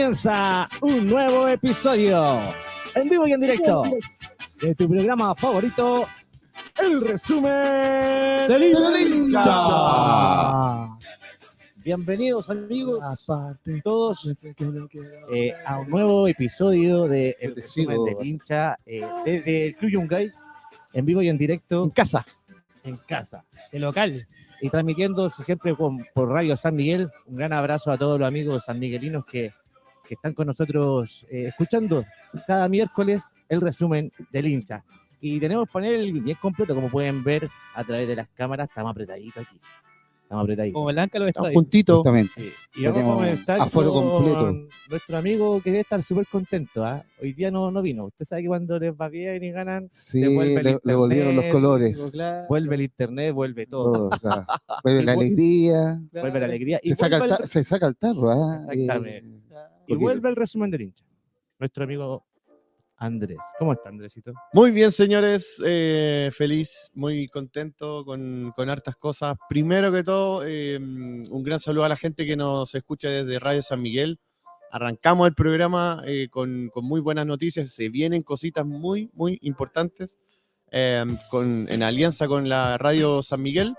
comienza un nuevo episodio en vivo y en directo de tu programa favorito, el resumen del hincha. Bienvenidos amigos Aparte, todos eh, a un nuevo episodio de El resumen del hincha eh, desde el Club Yungay en vivo y en directo En casa. en casa. de local. y transmitiendo siempre con- por Radio San Miguel. Un gran abrazo a todos los amigos sanmiguelinos que, que están con nosotros eh, escuchando cada miércoles el resumen del hincha. Y tenemos panel bien completo, como pueden ver a través de las cámaras. Estamos apretaditos aquí. Estamos apretaditos. Como Blanca lo está juntitos. Justamente. Sí, Y vamos a comenzar aforo con completo. nuestro amigo que debe estar súper contento. ¿ah? Hoy día no, no vino. Usted sabe que cuando les va bien y ganan, Sí, le, le volvieron los colores. vuelve el internet, vuelve todo. Todo, claro. Vuelve la alegría. Vuelve la alegría. Y Se saca, el se saca el tarro. ¿ah? Exactamente. Eh, Y vuelve el resumen del hincha. Nuestro amigo Andrés. ¿Cómo está, Andresito? Muy bien, señores. eh, feliz, muy contento con, con hartas cosas. Primero que todo, eh, un gran saludo a la gente que nos escucha desde Radio San Miguel. Arrancamos el programa eh, con, con muy buenas noticias. Se vienen cositas muy, muy importantes eh, con, en alianza con la Radio San Miguel.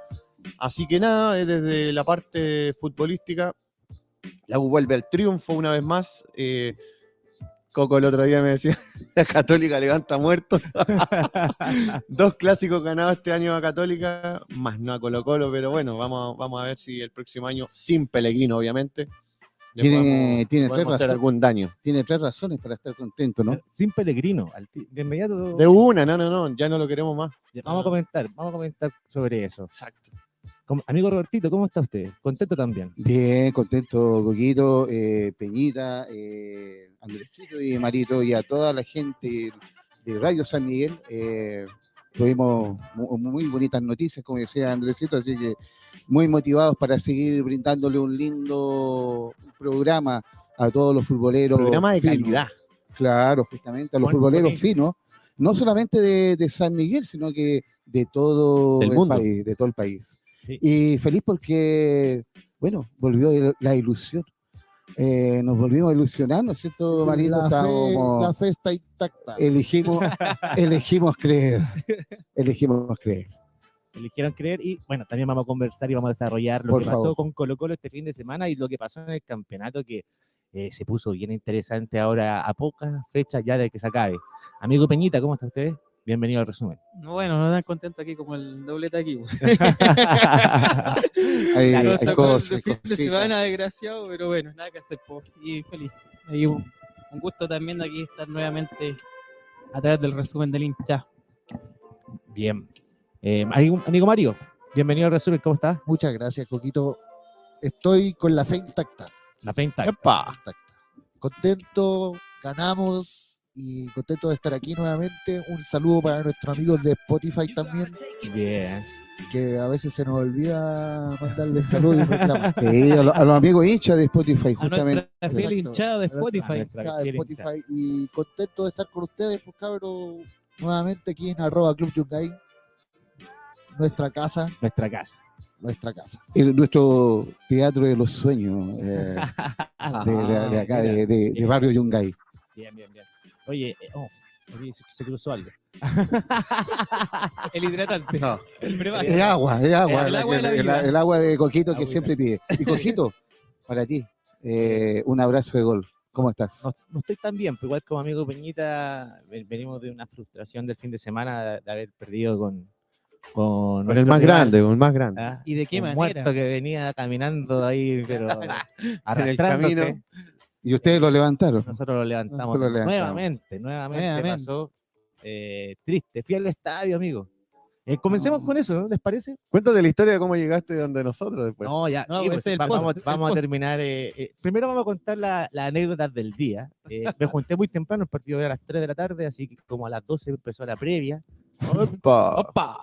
Así que nada, desde la parte futbolística, la U vuelve al triunfo una vez más. eh, Coco el otro día me decía, la Católica levanta muertos. Dos clásicos ganados este año a Católica, más no a Colo Colo, pero bueno, vamos, vamos a ver si el próximo año, sin Pellegrino, obviamente, le Tiene- podemos- tiene podemos tres hacer razón- algún daño. Tiene tres razones para estar contento, ¿no? Sin Pellegrino. de inmediato. De una, no, no, no, ya no lo queremos más. Vamos a comentar, vamos a comentar sobre eso. Exacto. Amigo Robertito, ¿cómo está usted? Contento también. Bien, contento, Coquito, eh, Peñita, eh, Andresito y Marito y a toda la gente de Radio San Miguel. eh, tuvimos mu- muy bonitas noticias, como decía Andresito, así que muy motivados para seguir brindándole un lindo programa a todos los futboleros. Programa de finos. calidad. Claro, justamente a los Buen- futboleros bonito. finos, no solamente de, de San Miguel, sino que de todo Del el mundo. país, de todo el país. Sí. Y feliz porque, bueno, volvió la ilusión. Eh, nos volvimos a ilusionar, ¿no es cierto, Marito? La fe, Estábamos- la fe está intacta. elegimos, elegimos creer. Elegimos creer. Eligieron creer y bueno, también vamos a conversar y vamos a desarrollar lo Por que pasó con Colo Colo este fin de semana y lo que pasó en el campeonato que eh, se puso bien interesante ahora a pocas fechas ya de que se acabe. Amigo Peñita, ¿cómo está usted? Bienvenido al resumen. No, bueno, no tan contento aquí como el doblete aquí. güey. Hay, Claro, hay cosas, fin de semana desgraciado, pero bueno, nada que hacer. po. Y feliz. Y un, un gusto también de aquí estar nuevamente a través del resumen del hincha. Bien. Eh, amigo, amigo Mario, bienvenido al resumen, ¿cómo estás? Muchas gracias, Coquito. Estoy con la fe intacta. La fe intacta. ¡Epa! intacta. Contento, ganamos y contento de estar aquí nuevamente. Un saludo para nuestros amigos de Spotify también, que a veces se nos olvida mandarles saludos y reclamar. Sí, a, lo- a los amigos hinchas de Spotify, A justamente. nuestra fiel hinchada de A Spotify. de y contento de estar con ustedes, pues cabros, nuevamente aquí en arroba Club Yungay. Nuestra casa, Nuestra casa. nuestra casa. El- nuestro teatro de los sueños eh, de, de- de acá, de, de- de Barrio Yungay. Bien, bien, bien. Oye, eh, oh, oye, se, se cruzó algo. El hidratante. No. El brebaje. Agua, es agua. El agua de la el, vida. el agua de Coquito que siempre pide. Y Coquito, para ti, eh, un abrazo de gol. ¿Cómo estás? No, no estoy tan bien, pero igual como amigo Peñita, ven- venimos de una frustración del fin de semana de, de haber perdido con. Con, Con el más rival, grande, con el más grande. ¿ah? ¿Y de qué Un manera? muerto que venía caminando ahí, pero arrastrándose. camino. Y ustedes lo levantaron. Nosotros lo levantamos, Nosotros lo levantamos. nuevamente, nuevamente, Nuevamente. pasó eh, triste. Fui al estadio, amigo. Eh, comencemos con eso, ¿no? ¿Les parece? Cuéntate la historia de cómo llegaste donde nosotros después. No, ya, No, sí, pues pues, va- post, vamos, vamos a terminar. eh, eh, primero vamos a contar la- las anécdotas del día. Eh, me junté muy temprano, el partido era a las 3 de la tarde, así que como a las 12 empezó la previa. ¡Opa! ¡Opa!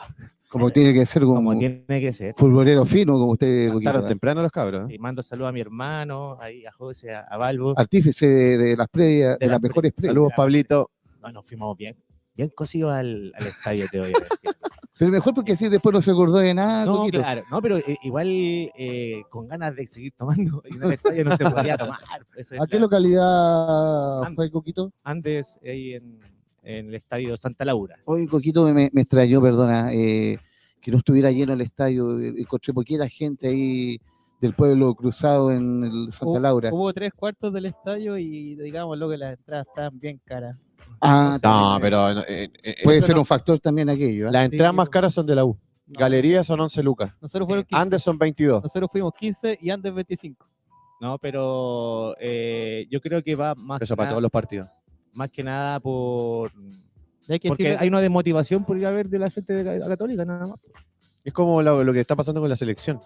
Como tiene que ser como, Como tiene que ser. futbolero fino, como usted, Coquito. Cantaron temprano los cabros. ¿eh? Y mando saludos a mi hermano, ahí a José, a, a Balbo. Artífice de, de las previas, de, De las las mejores previas. Saludos, Pablito. No, nos fuimos bien, bien cosidos al, al estadio, te voy a decir. Pero mejor porque así después no se acordó de nada, No, claro, no, pero eh, igual eh, con ganas de seguir tomando y en el estadio no se podía tomar. Eso es ¿A qué la- localidad Antes. fue Coquito? Antes, ahí en, en el estadio Santa Laura. Hoy Coquito me, me extrañó, perdona, eh, que no estuviera lleno el estadio. eh, Encontré poquita gente ahí del pueblo cruzado en el Santa Hubo- Laura. Hubo tres cuartos del estadio y digamos lo que las entradas estaban bien caras. Ah, No, pero eh, eh, Puede eso ser no- un factor también aquello. Las entradas Sí, más caras son de la U. No, Galerías son 11 lucas. Nosotros fueron 15. Andes son 22. Nosotros fuimos 15 y Andes 25. No, pero eh, yo creo que va más, Eso para todos los partidos. Más que nada por... Hay que Porque decir- hay una desmotivación por ir a ver de la gente de la Católica, nada más. Es como lo, lo que está pasando con la selección.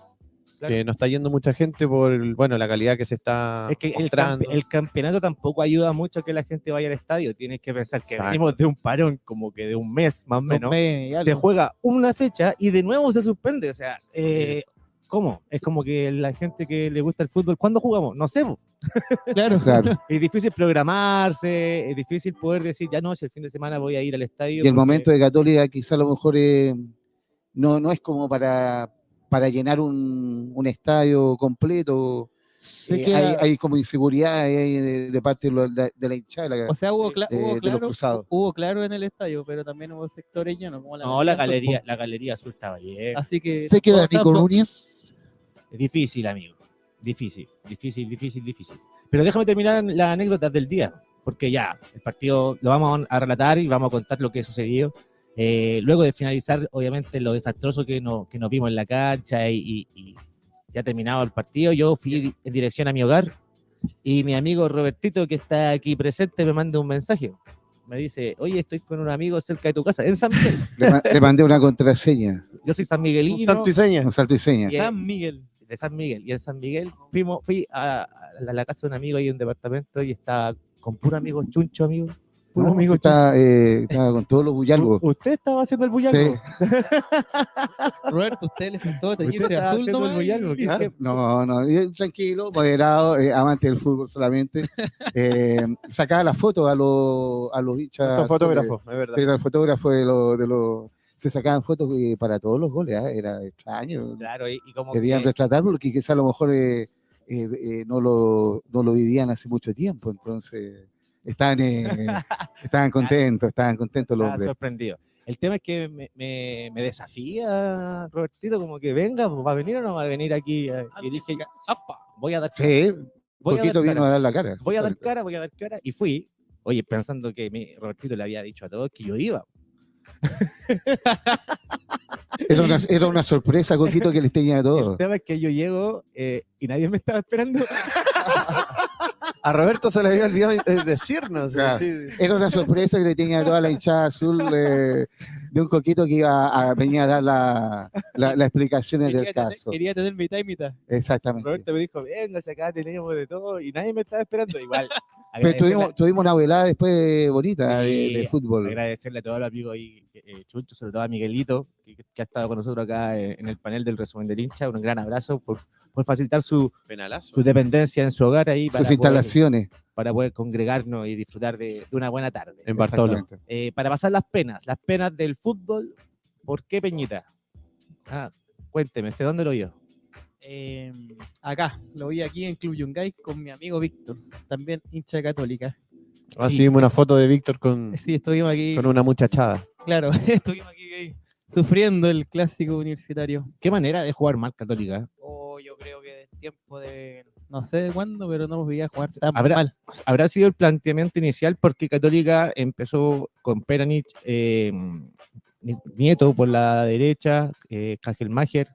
Claro. Que no está yendo mucha gente por bueno la calidad que se está Es que el, mostrando. campe- el campeonato tampoco ayuda mucho a que la gente vaya al estadio. Tienes que pensar que Exacto. venimos de un parón como que de un mes más o un menos. mes y Te juega una fecha y de nuevo se suspende. O sea, eh, ¿cómo? Es como que la gente que le gusta el fútbol, ¿cuándo jugamos? No sé. Claro. Claro. Es difícil programarse, es difícil poder decir, ya no, si el fin de semana voy a ir al estadio. Y el porque- momento de Católica quizá a lo mejor eh, no, no es como para, para llenar un, un estadio completo. Eh, que hay, hay como inseguridad ahí de, de parte de, los- de la hinchada. de la- O sea, hubo, cla- Eh, hubo de los claro, cruzados. hubo claro en el estadio, pero también hubo sectores llenos. Como la No, la galería, la galería azul estaba bien. Así que. sé que todo Nico Núñez Es difícil, amigo. Difícil, difícil, difícil, difícil. Pero déjame terminar las anécdotas del día, porque ya, el partido lo vamos a relatar y vamos a contar lo que sucedió. Eh, luego de finalizar, obviamente, lo desastroso que, no- que nos vimos en la cancha y, y- y ya terminado el partido, yo fui en dirección a mi hogar y mi amigo Robertito, que está aquí presente, me manda un mensaje. Me dice, oye, estoy con un amigo cerca de tu casa, en San Miguel. Le, ma- le mandé una contraseña, Yo soy San Un Miguelino. santo y seña. un salto y seña. San Miguel. De San Miguel. Y en San Miguel fuimos, fui a, a la, la casa de un amigo ahí en un departamento y estaba con puro amigo chuncho, amigo. Puro No, amigo sí está, eh, estaba con todos los bullalgos. Usted estaba haciendo el bullango. Roberto, usted le faltó teñirse estaba azul haciendo el. ¿qué- Ah, No, no, yo tranquilo, moderado, eh, amante del fútbol solamente. Eh, sacaba las fotos a los, a los hinchas. Estos fotógrafos, es verdad. Sí, era el fotógrafo de los, de los. Se sacaban fotos eh, para todos los goles, ah, era extraño. Claro, y, y como Querían que- retratarlo porque quizá a lo mejor eh, eh, no, lo, no lo vivían hace mucho tiempo, entonces estaban, estaban contentos, estaban contentos los hombres. sorprendido. El tema es que me, me, me desafía, Robertito, como que venga, pues, ¿va a venir o no va a venir aquí? Y dije, ya, apa, voy a dar cara, Sí, voy a dar vino a dar la cara. voy a dar cara, voy a dar cara. Y fui, oye, pensando que mi Robertito le había dicho a todos que yo iba. Era una, era una sorpresa, Coquito, que les tenía a El todos. tema es que yo llego eh, y nadie me estaba esperando. A Roberto se le había olvidado eh, decirnos. Claro. sí. Era una sorpresa que le tenía toda la hinchada azul eh, de un Coquito que iba a venir a dar la- la- las explicaciones Quería del tener, caso. quería tener mitad y mitad. Exactamente. Roberto me dijo, venga, si acá tenemos de todo y nadie me estaba esperando. Igual, Pero tuvimos, tuvimos una velada después bonita de, Sí, de fútbol. agradecerle a todos los amigos ahí, eh, Chuncho, sobre todo a Miguelito, que, que ha estado con nosotros acá eh, en el panel del resumen del hincha. Un gran abrazo por, por facilitar su, Penalazo. su dependencia en su hogar ahí para, Sus poder, instalaciones. para poder congregarnos y disfrutar de, de una buena tarde. En Bartolo. Eh, para pasar las penas, las penas del fútbol, ¿por qué Peñita? Ah, cuénteme, ¿usted dónde lo vio? Eh, acá, lo vi aquí en Club Yungay con mi amigo Víctor, también hincha católica. Así vimos una foto de Víctor con, Sí, estuvimos aquí, con una muchachada. claro, estuvimos aquí eh, sufriendo el clásico universitario. ¿Qué manera de jugar mal Católica? Yo creo que de tiempo de, no sé de cuándo, pero no nos veía jugar tan Habrá- mal. habrá sido el planteamiento inicial porque Católica empezó con Peranich, eh, Ni- Nieto por la derecha, eh, Mager,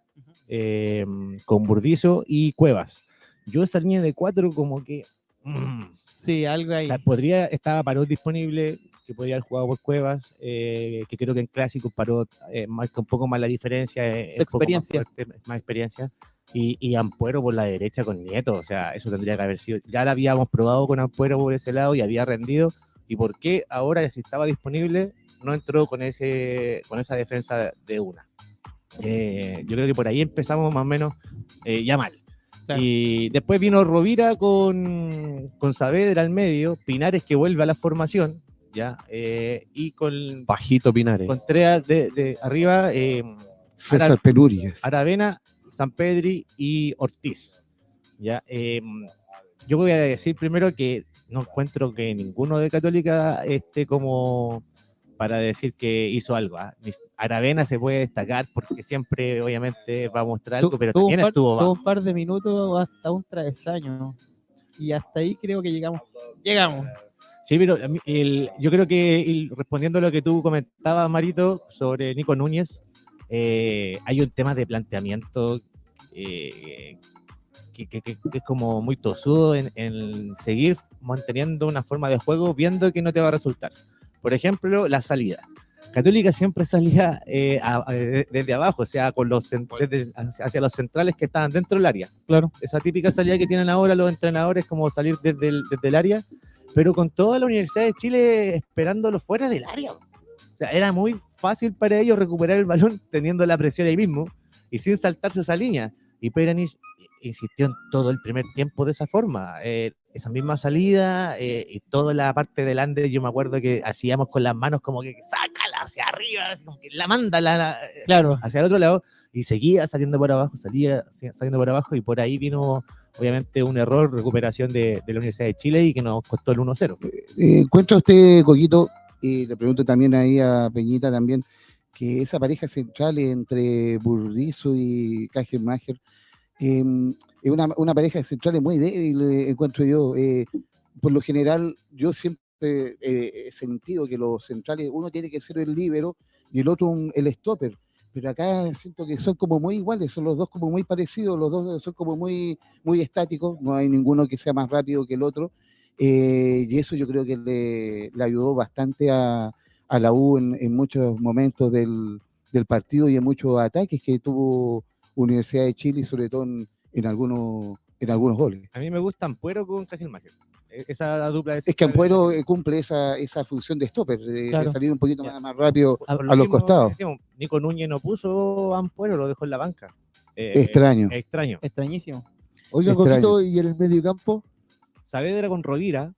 eh, con Burdizo y Cuevas. Yo esa línea de cuatro como que mm, Sí, algo ahí. podría, estaba Parot disponible, que podría haber jugado por Cuevas, eh, que creo que en clásicos Parot eh, marca un poco más la diferencia, eh, poco más Experiencia. fuerte, más experiencia. Y, y Ampuero por la derecha con Nieto, o sea, eso tendría que haber sido. Ya la habíamos probado con Ampuero por ese lado y había rendido. ¿Y por qué ahora, si estaba disponible, no entró con, ese, con esa defensa de una? Eh, yo creo que por ahí empezamos más o menos eh, ya mal. Claro. Y después vino Rovira con, con Saavedra al medio, Pinares que vuelve a la formación, ¿ya? Eh, y con Bajito Pinares. Contreras de, de arriba, eh, César Ara- Penurias. Aravena, San Pedri y Ortiz. ¿ya? Eh, yo voy a decir primero que no encuentro que ninguno de Católica esté como para decir que hizo algo. Mis- Aravena se puede destacar porque siempre, obviamente, va a mostrar algo, pero un también par- estuvo tuvo bajo. un par de minutos hasta un travesaño. Y hasta ahí creo que llegamos. Llegamos. Sí, pero mí el- yo creo que y respondiendo a lo que tú comentabas, Marito, sobre Nico Núñez, eh, hay un tema de planteamiento eh, que, que- que- que es como muy tosudo en, en seguir manteniendo una forma de juego viendo que no te va a resultar. Por ejemplo, la salida. Católica siempre salía eh, a- a- desde abajo, o sea, con los desde- hacia hacia los centrales que estaban dentro del área Claro. esa típica salida que tienen ahora los entrenadores, como salir desde el, desde el área, pero con toda la Universidad de Chile esperándolo fuera del área. O sea, era muy fácil para ellos recuperar el balón teniendo la presión ahí mismo y sin saltarse esa línea. Y Peranich insistió en todo el primer tiempo de esa forma. eh, esa misma salida eh, y toda la parte delante, yo me acuerdo que hacíamos con las manos como que sácala hacia arriba, así como que la manda la- la, Claro. hacia el otro lado y seguía saliendo por abajo, salía saliendo por abajo y por ahí vino obviamente un error, recuperación de, de la Universidad de Chile y que nos costó el 1-0. Eh, ¿Encuentra usted, Coquito, y le pregunto también ahí a Peñita también, que esa pareja central entre Burdizo y Kajelmacher eh, es una, una pareja central muy débil, eh, encuentro yo. Eh, por lo general, yo siempre eh, he sentido que los centrales, uno tiene que ser el líbero y el otro un- el stopper. Pero acá siento que son como muy iguales, son los dos como muy parecidos, los dos son como muy, muy estáticos, no hay ninguno que sea más rápido que el otro. Eh, y eso yo creo que le, le ayudó bastante a, a la U en, en muchos momentos del, del partido y en muchos ataques que tuvo Universidad de Chile y sobre todo en, en algunos, en algunos goles. A mí me gusta Ampuero con Cajelmacher. E- Esa dupla de Es que Ampuero eh, cumple esa, esa función de stopper, de, salir un poquito más, más rápido. Lo a los costados. decíamos, Nico Núñez no puso a Ampuero, lo dejó en la banca. Eh, Extraño. extraño. Extrañísimo. Oiga, Extraño. Coquito, y en el medio campo, Saavedra con Rovira,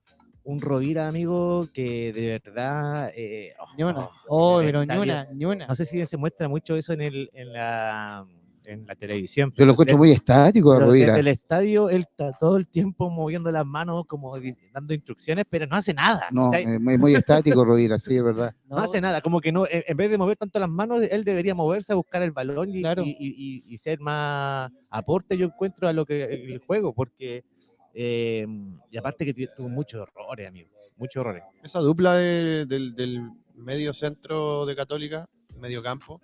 un Rovira, amigo, que de verdad... eh, oh, Ni una. oh, Oh, pero ni una, ni una. No sé si se muestra mucho eso en, el, en, la, en la televisión. Yo pero lo encuentro muy estático a pero Rovira. Desde el estadio, él está todo el tiempo moviendo las manos, como dando instrucciones, pero no hace nada. No, es muy, muy estático Rovira, sí, es verdad. No hace nada, como que no, en en vez de mover tanto las manos, él debería moverse a buscar el balón y, Claro. y- y- y- y ser más aporte, yo encuentro, a lo que el juego, porque eh, y aparte que tuvo muchos errores, amigo, muchos errores. Esa dupla de- del, del medio centro de Católica, medio campo,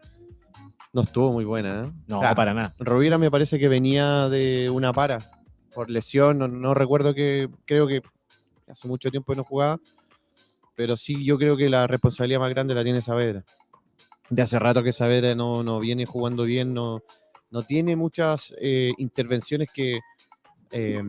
no estuvo muy buena. ¿eh? No, para nada. Rovira me parece que venía de una para por lesión, no, no recuerdo que, creo que hace mucho tiempo que no jugaba, pero sí yo creo que la responsabilidad más grande la tiene Saavedra. De hace rato que Saavedra no, no viene jugando bien, no, no tiene muchas eh, intervenciones que, eh,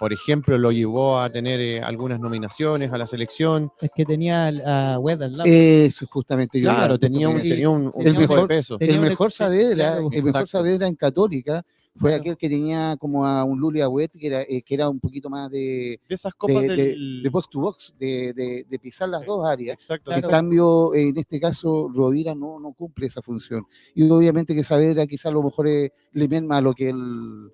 por ejemplo, lo llevó a tener eh, algunas nominaciones a la selección. Es que tenía a Wed al lado. Eso justamente. Claro, tenía un, tenía un, un el tipo de mejor- peso. tenía el mejor Saavedra, el mejor. Saavedra en Católica fue Claro. aquel que tenía como a un Lulia Wet que era, eh, que era un poquito más de, De esas copas de, de- del... de box to box, de, de- de pisar las dos áreas. Exacto. En cambio, en este caso, Rovira no, no cumple esa función. Y obviamente que Saavedra quizá a lo mejor eh, le merma lo que el,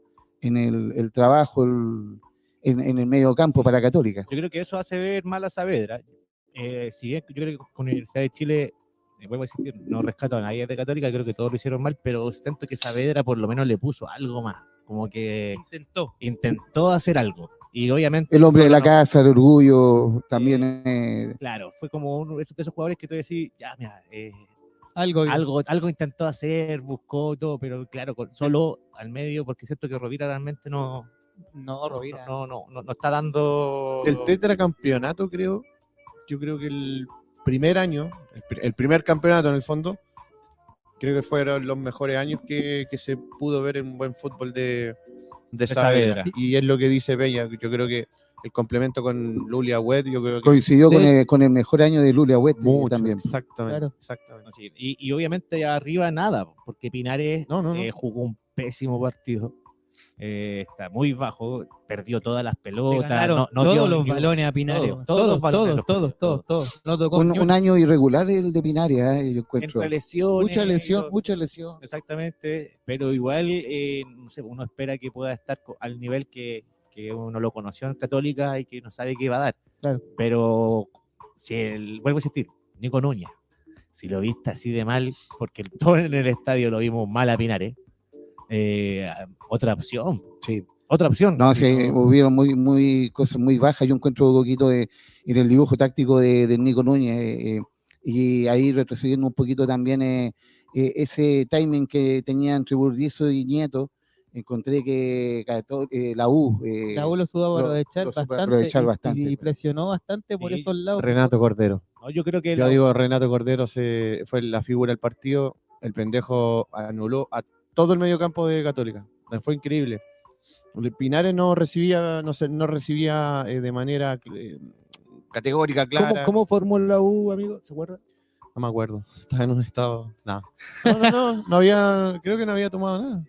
en el, el trabajo el- en, en el medio campo para Católica. Yo creo que eso hace ver mal a Saavedra. Eh, si bien yo creo que con la Universidad de Chile, eh, vuelvo a insistir, no rescato a nadie de Católica, creo que todos lo hicieron mal, pero siento que Saavedra por lo menos le puso algo más, como que Intentó. intentó hacer algo. Y obviamente... El hombre de la no- casa, el orgullo, también eh, Claro, fue como uno de esos, de esos jugadores que tú decís, ya, mira, eh, Algo. algo, algo intentó hacer, buscó todo, pero claro, solo al medio, porque siento que Rovira realmente no, No, Rovira. no, no, no, no está dando... El tetracampeonato, creo, yo creo que el primer año, el, pri- el primer campeonato en el fondo, creo que fueron los mejores años que, que se pudo ver en buen fútbol de, de Saavedra. Saavedra. Y es lo que dice Peña, yo creo que el complemento con Lulia Wed, yo creo que coincidió con el, con el mejor año de Lulia Wet mucho, también. Exactamente, Claro. exactamente. Sí, y, y obviamente arriba nada, porque Pinares No, no, no. eh, jugó un pésimo partido. eh, está muy bajo, perdió todas las pelotas, no, no todos dio los balones a Pinares. todos los Todos, todos, todos, todos, todos. No tocó Un, año irregular el de Pinaria, eh, yo encuentro. entre lesiones. Mucha lesión, todo. mucha lesión. Exactamente, pero igual eh, no sé, uno espera que pueda estar al nivel que, que uno lo conoció en Católica y que no sabe qué va a dar. Claro. Pero si el, vuelvo a insistir, Nico Núñez, si lo viste así de mal, porque todo en el estadio lo vimos mal a Pinares, eh, otra opción, Sí. otra opción. No, sí, hubieron muy, muy cosas muy bajas. Yo encuentro un poquito de, en el dibujo táctico de, de Nico Núñez. eh, eh, y ahí retrocediendo un poquito también eh, eh, ese timing que tenían entre Burdizo y Nieto. Encontré que eh, la U. eh, La U lo supo aprovechar lo supo bastante, aprovechar y- bastante, y, presionó bastante por Sí, esos lados. Renato Cordero. no, yo creo que Yo lo- digo, Renato Cordero se, fue la figura del partido. El pendejo anuló a todo el mediocampo de Católica. Fue increíble. Pinares no recibía, no sé, no recibía eh, de manera eh, categórica, ¿Cómo, clara. cómo formó la U, amigo? ¿Se acuerda? No me acuerdo. Estaba en un estado. No. No, no, no, no había. Creo que no había tomado nada.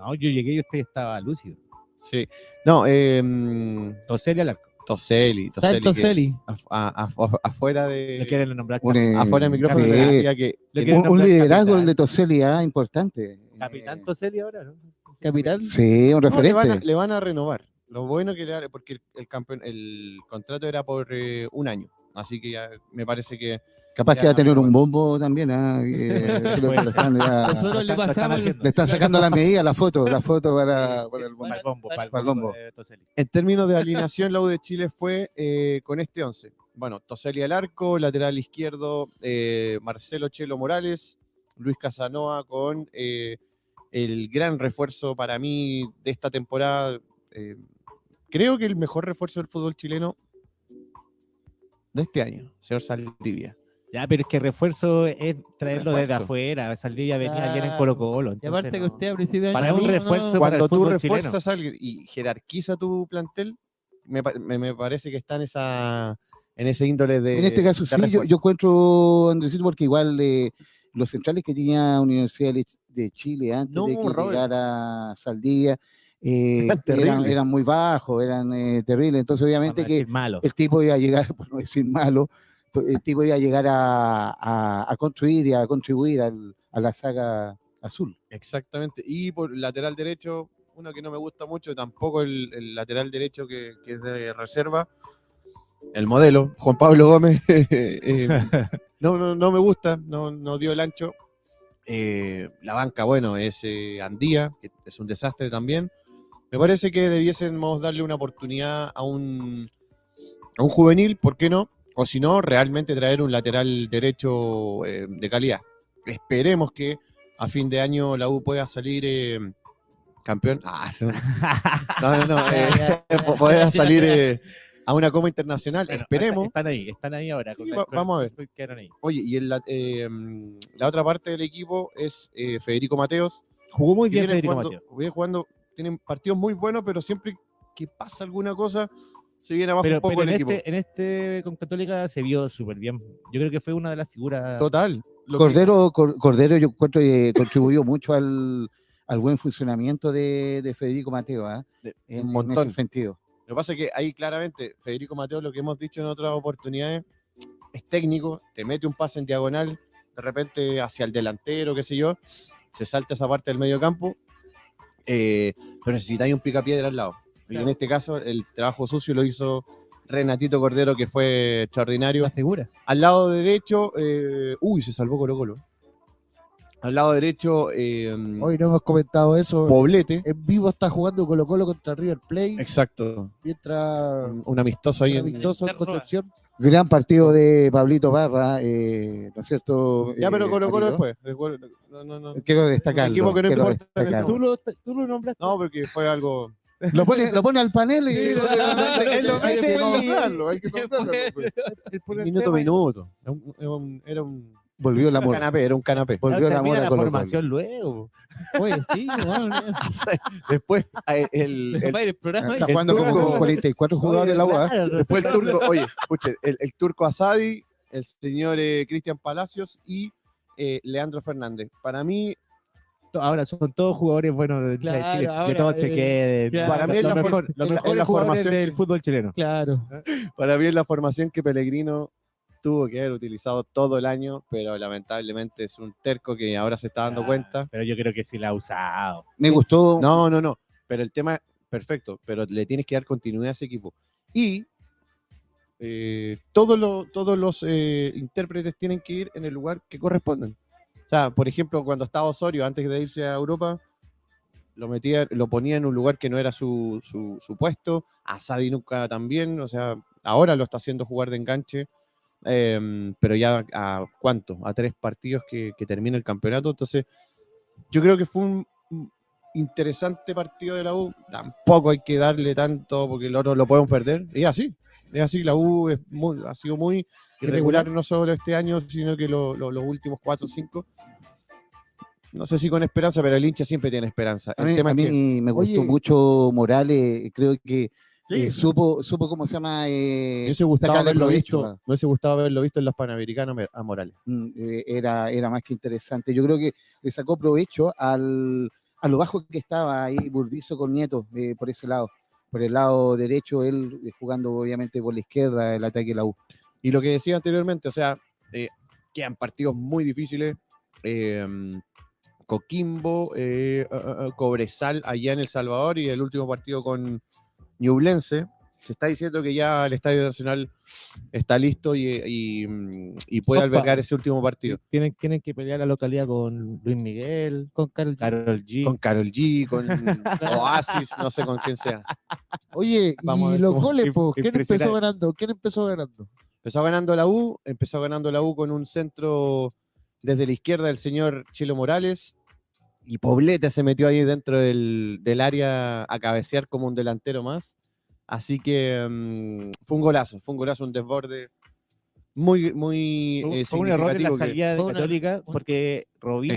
No, yo llegué y usted estaba lúcido. Sí. No, eh, mm, Toselli al arco. Toselli. Toselli. Af- afuera de. Le quieren nombrar un, afuera del micrófono que. Que un, liderazgo el de Toselli, ah, importante. Capitán Eh, Toselli ahora, ¿no? Capitán. Sí, un No, le, van a, referente. le van a renovar. Lo bueno que le porque el, el campeón, el contrato era por eh, un año. Así que ya me parece que Capaz ya, que va a tener un bombo también. ah, que- creo que lo están, ya- Nosotros le pasamos. le están sacando la medida, la foto, la foto para, para el bombo. Para el bombo, para el Para el bombo bombo. de Toselli. en términos de alineación, la U de Chile fue eh, con este 11. Bueno, Toselli al arco, lateral izquierdo, eh, Marcelo Chelo Morales, Luis Casanova con eh, el gran refuerzo para mí de esta temporada. eh, creo que el mejor refuerzo del fútbol chileno de este año, señor Saldivia. Ya, pero es que refuerzo es traerlo desde afuera. Saldivia venía bien en. Colo Colo. Y aparte que usted a principio de Para un refuerzo no, para Cuando el tú chileno. refuerzas a alguien y jerarquiza tu plantel, me, pa- me- me parece que está en esa en ese índole de. En este caso sí, yo, yo encuentro, Andresito, porque igual eh, los centrales que tenía Universidad de- Chile antes No, de que Robert. llegara Saldivia eh, Eran eran, muy bajos, eran eh, terribles. Entonces, obviamente que malo. el tipo iba a llegar, por no decir malo, el tipo iba a llegar a, a- construir y a contribuir al- a la saga azul. Exactamente. Y por lateral derecho, uno que no me gusta mucho, tampoco el, el lateral derecho que, que es de reserva. El modelo, Juan Pablo Gómez, eh, no, no, no me gusta, no, no dio el ancho. Eh, la banca, bueno, es eh, Andía, que es un desastre también. Me parece que debiésemos darle una oportunidad a un, a un juvenil, ¿por qué no? O si no, realmente traer un lateral derecho eh, de calidad. Esperemos que a fin de año la U pueda salir eh, campeón. Ah, no, no, no. eh, pueda salir eh, a una Copa Internacional. Bueno, Esperemos. Están ahí, están ahí ahora. Sí, va- vamos a ver. ahí. Oye, y la, la otra parte del equipo es Federico Mateos. Jugó muy bien Federico jugando, Mateo. viene jugando, tienen partidos muy buenos, pero siempre que pasa alguna cosa, se viene abajo Pero, un poco pero en, el equipo. este, en este con Católica se vio súper bien. Yo creo que fue una de las figuras. Total. Que- Cordero, Cor- Cordero yo encuentro que contribuyó mucho al, al buen funcionamiento de, de Federico Mateo, ¿ah? De- en, un en montón. ese sentido. Lo que pasa es que ahí claramente Federico Mateo, lo que hemos dicho en otras oportunidades, es técnico, te mete un pase en diagonal, de repente hacia el delantero, qué sé yo, se salta esa parte del medio campo, eh, pero necesitáis un picapiedra al lado. Y en este caso, el trabajo sucio lo hizo Renatito Cordero, que fue extraordinario. La figura. Al lado derecho, eh, uy, se salvó Colo Colo. Al lado derecho, eh, Hoy no hemos comentado eso. Poblete. En vivo está jugando Colo Colo contra River Plate, Exacto. mientras Un, un amistoso ahí un en, amistoso en Cerro. Concepción. Gran partido de Pablito Barra, eh, ¿no es cierto? Ya, pero Colo Colo después. No, no, no. Quiero destacarlo. equipo que no quiero importa en el destacarlo. Tú lo, tú lo nombraste. No, porque fue algo. Lo pone, lo pone al panel y pues. Minuto tema- minuto. Era un, era un, era un Volvió el amor. canapé, era un canapé. Volvió el amor a la Colo formación luego. Oye, sí, bueno, Después el, el- el, el programa. Está y- jugando con, con 44 jugadores la UA. Claro, después el turco, oye, escuchen, el, el turco Asadi, el señor eh, Cristian Palacios y eh, Leandro Fernández. Para mí, ahora son todos jugadores buenos de, Chile, Claro, que ahora, todos se eh, queden. claro. Para mí es Lo la mejor- los la- mejores formación del que- fútbol chileno. Claro. Para mí es la formación que Pellegrino tuvo que haber utilizado todo el año, pero lamentablemente es un terco que ahora se está dando Ah, cuenta. Pero yo creo que sí la ha usado. Me gustó. No, no, no. Pero el tema, perfecto, pero le tienes que dar continuidad a ese equipo. Y eh, todos los, todos los eh, intérpretes tienen que ir en el lugar que corresponden. O sea, por ejemplo, cuando estaba Osorio, antes de irse a Europa, lo metía, lo ponía en un lugar que no era su, su, puesto. A Sadi nunca también. O sea, ahora lo está haciendo jugar de enganche. em, pero ya a cuánto? A tres partidos que, termina el campeonato. Entonces, yo creo que fue un interesante partido de la U. Tampoco hay que darle tanto porque el otro lo podemos perder. Y así, es así. La U ha sido muy irregular no solo este año, sino que lo- lo- los últimos cuatro o cinco. No sé si con esperanza, pero el hincha siempre tiene esperanza. A El mí, tema a es mí que- me gustó Oye. mucho Morales, creo que Sí, eh, supo, supo cómo se llama. me eh, hubiese gustado haberlo visto, me hubiese gustado haberlo visto en los Panamericanos a Morales. mm, eh, era, era más que interesante. Yo creo que le sacó provecho al, a lo bajo que estaba ahí Burdizo con Nieto eh, por ese lado. Por el lado derecho, él jugando obviamente por la izquierda el ataque de la U. Y lo que decía anteriormente, o sea, eh, quedan partidos muy difíciles. eh, Coquimbo, eh, ah, ah, ah, Cobresal allá en El Salvador y el último partido con Ñublense. Se está diciendo que ya el Estadio Nacional está listo y, y, y puede Opa. albergar ese último partido. Tienen, tienen que pelear la localidad con Luis Miguel, Con Carol G. Carol G. Con Carol G, con Oasis, no sé con quién sea. Oye, Vamos y los goles, ¿quién empezó ganando? ¿Quién empezó ganando? Empezó ganando la U, empezó ganando la U con un centro desde la izquierda del señor Chilo Morales y Poblete se metió ahí dentro del, del área a cabecear como un delantero más. Así que mm, fue un golazo, fue un golazo, un desborde muy, muy Fue, eh, fue un error en la significativo que- salida de Católica porque Rovira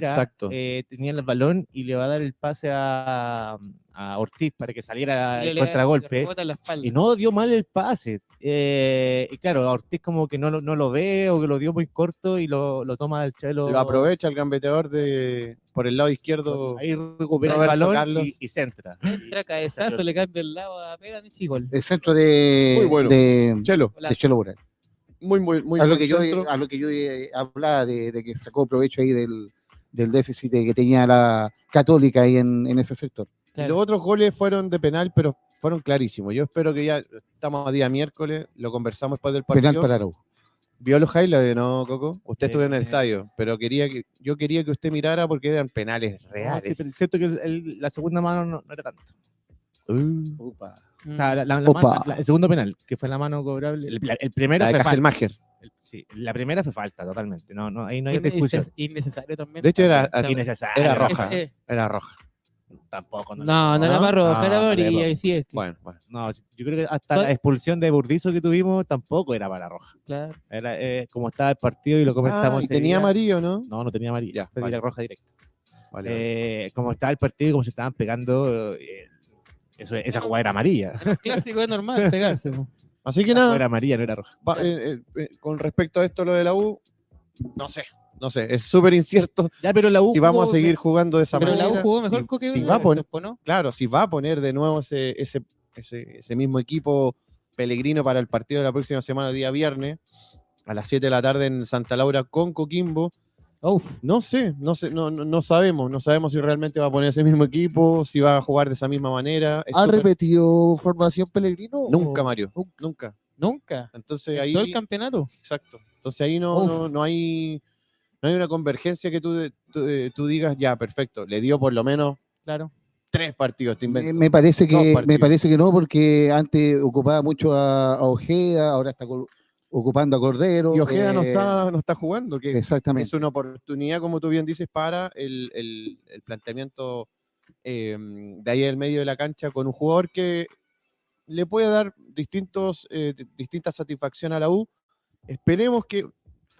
eh, tenía el balón y le va a dar el pase a, a Ortiz para que saliera el le- contragolpe. le. Y no dio mal el pase. Eh, y claro, a Ortiz como que no, lo- no lo ve o que lo dio muy corto y lo, lo toma el chelo. lo aprovecha el gambeteador de, por el lado izquierdo. Ahí recupera Roberto el balón Carlos. y, y centra. Entra cabezazo, le cambia el lado a Peran y gol. El centro de, Muy bueno. de, Chelo, de Chelo Morales. muy, muy, muy a, lo que yo, a lo que yo eh, hablaba de, de que sacó provecho ahí del, del déficit que tenía la Católica ahí en, en ese sector. Los otros goles fueron de penal, pero fueron clarísimos. Yo espero que ya estamos a día miércoles, lo conversamos después del partido. Penal para Araujo. ¿Vio los highlights, no, Coco? Usted estuvo en el Eh, estadio, pero quería que, yo quería que usted mirara porque eran penales reales. sí, pero siento que el- la segunda mano no, no era tanto. Uh, Upa. O sea, la- la- la Opa. mano- la- el segundo penal, que fue la mano cobrable. El, la- el primero la de fue falta. Cajelmacher. El- sí, la primera fue falta, totalmente. No, no, ahí no hay discusión. innecesario también. De hecho, era- También. Innecesario. Era no, roja. Eh, Era roja. Tampoco. No, no, era para roja, No, era no le amarilla, y sí es. que- Bueno, bueno. No, yo creo que hasta ¿Cuál? la expulsión de Burdizo que tuvimos tampoco era para roja. Claro. Era eh, como estaba el partido y lo Ah, comentamos. y ese tenía día. amarillo, ¿no? No, no tenía amarilla. Ya, vale. roja directa. Vale, vale. Eh, como estaba el partido y como se estaban pegando, eh, eso, esa jugada era amarilla. Clásico es normal pegarse. po. Así que nada, era amarilla, no era roja. va- eh, eh, eh, con respecto a esto, lo de la U, no sé, no sé, es súper incierto Ya, pero la U si vamos a seguir jugando de esa Pero la manera. U jugó mejor si, que si Everton, va a poner, ¿no? claro, si va a poner de nuevo ese, ese, ese, ese mismo equipo Pellegrino para el partido de la próxima semana, día viernes, a las 7 de la tarde en Santa Laura con Coquimbo. Uf, No sé, no sé, no, no, no sabemos, no sabemos si realmente va a poner ese mismo equipo, si va a jugar de esa misma manera. Es ¿Ha repetido formación Pellegrino? Nunca, o- Mario, Nunca. nunca. nunca. Entonces En ahí, Todo el campeonato. exacto. Entonces ahí no, no, no hay, no hay una convergencia que tú, eh, tú digas, ya, perfecto, le dio por lo menos Claro. tres partidos, te invento. Me, parece que me parece que no, porque antes ocupaba mucho a, a Ojeda, ahora está ocupando a Cordero. Y Ojeda no, eh, está, no está jugando, que Exactamente. es una oportunidad, como tú bien dices, para el, el- el planteamiento eh, de ahí en medio de la cancha con un jugador que le puede dar distintos, eh, di- distintas satisfacciones a la U. Esperemos que,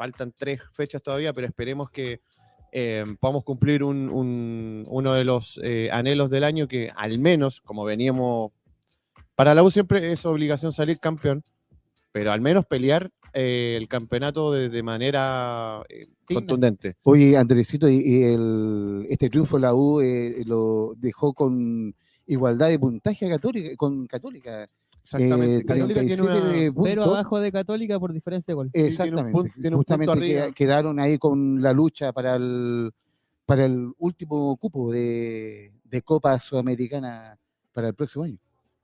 faltan tres fechas todavía, pero esperemos que eh, podamos cumplir un- un- uno de los eh, anhelos del año que al menos, como veníamos, para la U siempre es obligación salir campeón, pero al menos pelear eh, el campeonato de, de manera eh, contundente. Oye, Andresito, y, y el, este triunfo de la U eh, lo dejó con igualdad de puntaje a Católica, con Católica. Exactamente. Eh, Católica tiene 37 una- puntos. Pero abajo de Católica por diferencia de gol. tiene un Exactamente. punto- tiene un punto Justamente quedaron ahí con la lucha para el, para el último cupo de, de Copa Sudamericana para el próximo año.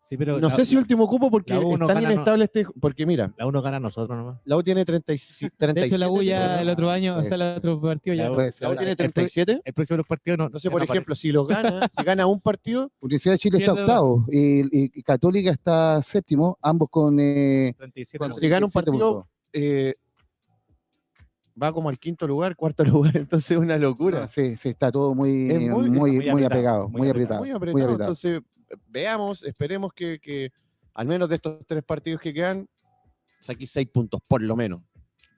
Sí, pero No la, sé si último cupo porque es tan no. inestable este. Porque mira, la uno gana a nosotros nomás. la U tiene 37. De hecho, la U ya tiene, el otro año, o sea, el otro partido ya. La U- Puede ser. La U tiene el pro- 37. El próximo de los partidos no. No sé, por no ejemplo, aparece. si los gana, si gana un partido, Universidad de Chile está octavo y, Católica está séptimo, ambos con, eh, 37 con si gana un 37 partido, eh, va como al quinto lugar, cuarto lugar, entonces es una locura. No, sí, sí, está todo muy, Es muy- muy, muy muy, apretado, apretado, muy muy apretado. apretado. Muy muy apretado. apretado. Entonces, veamos, esperemos que, que al menos de estos tres partidos que quedan, saque seis puntos, por lo menos.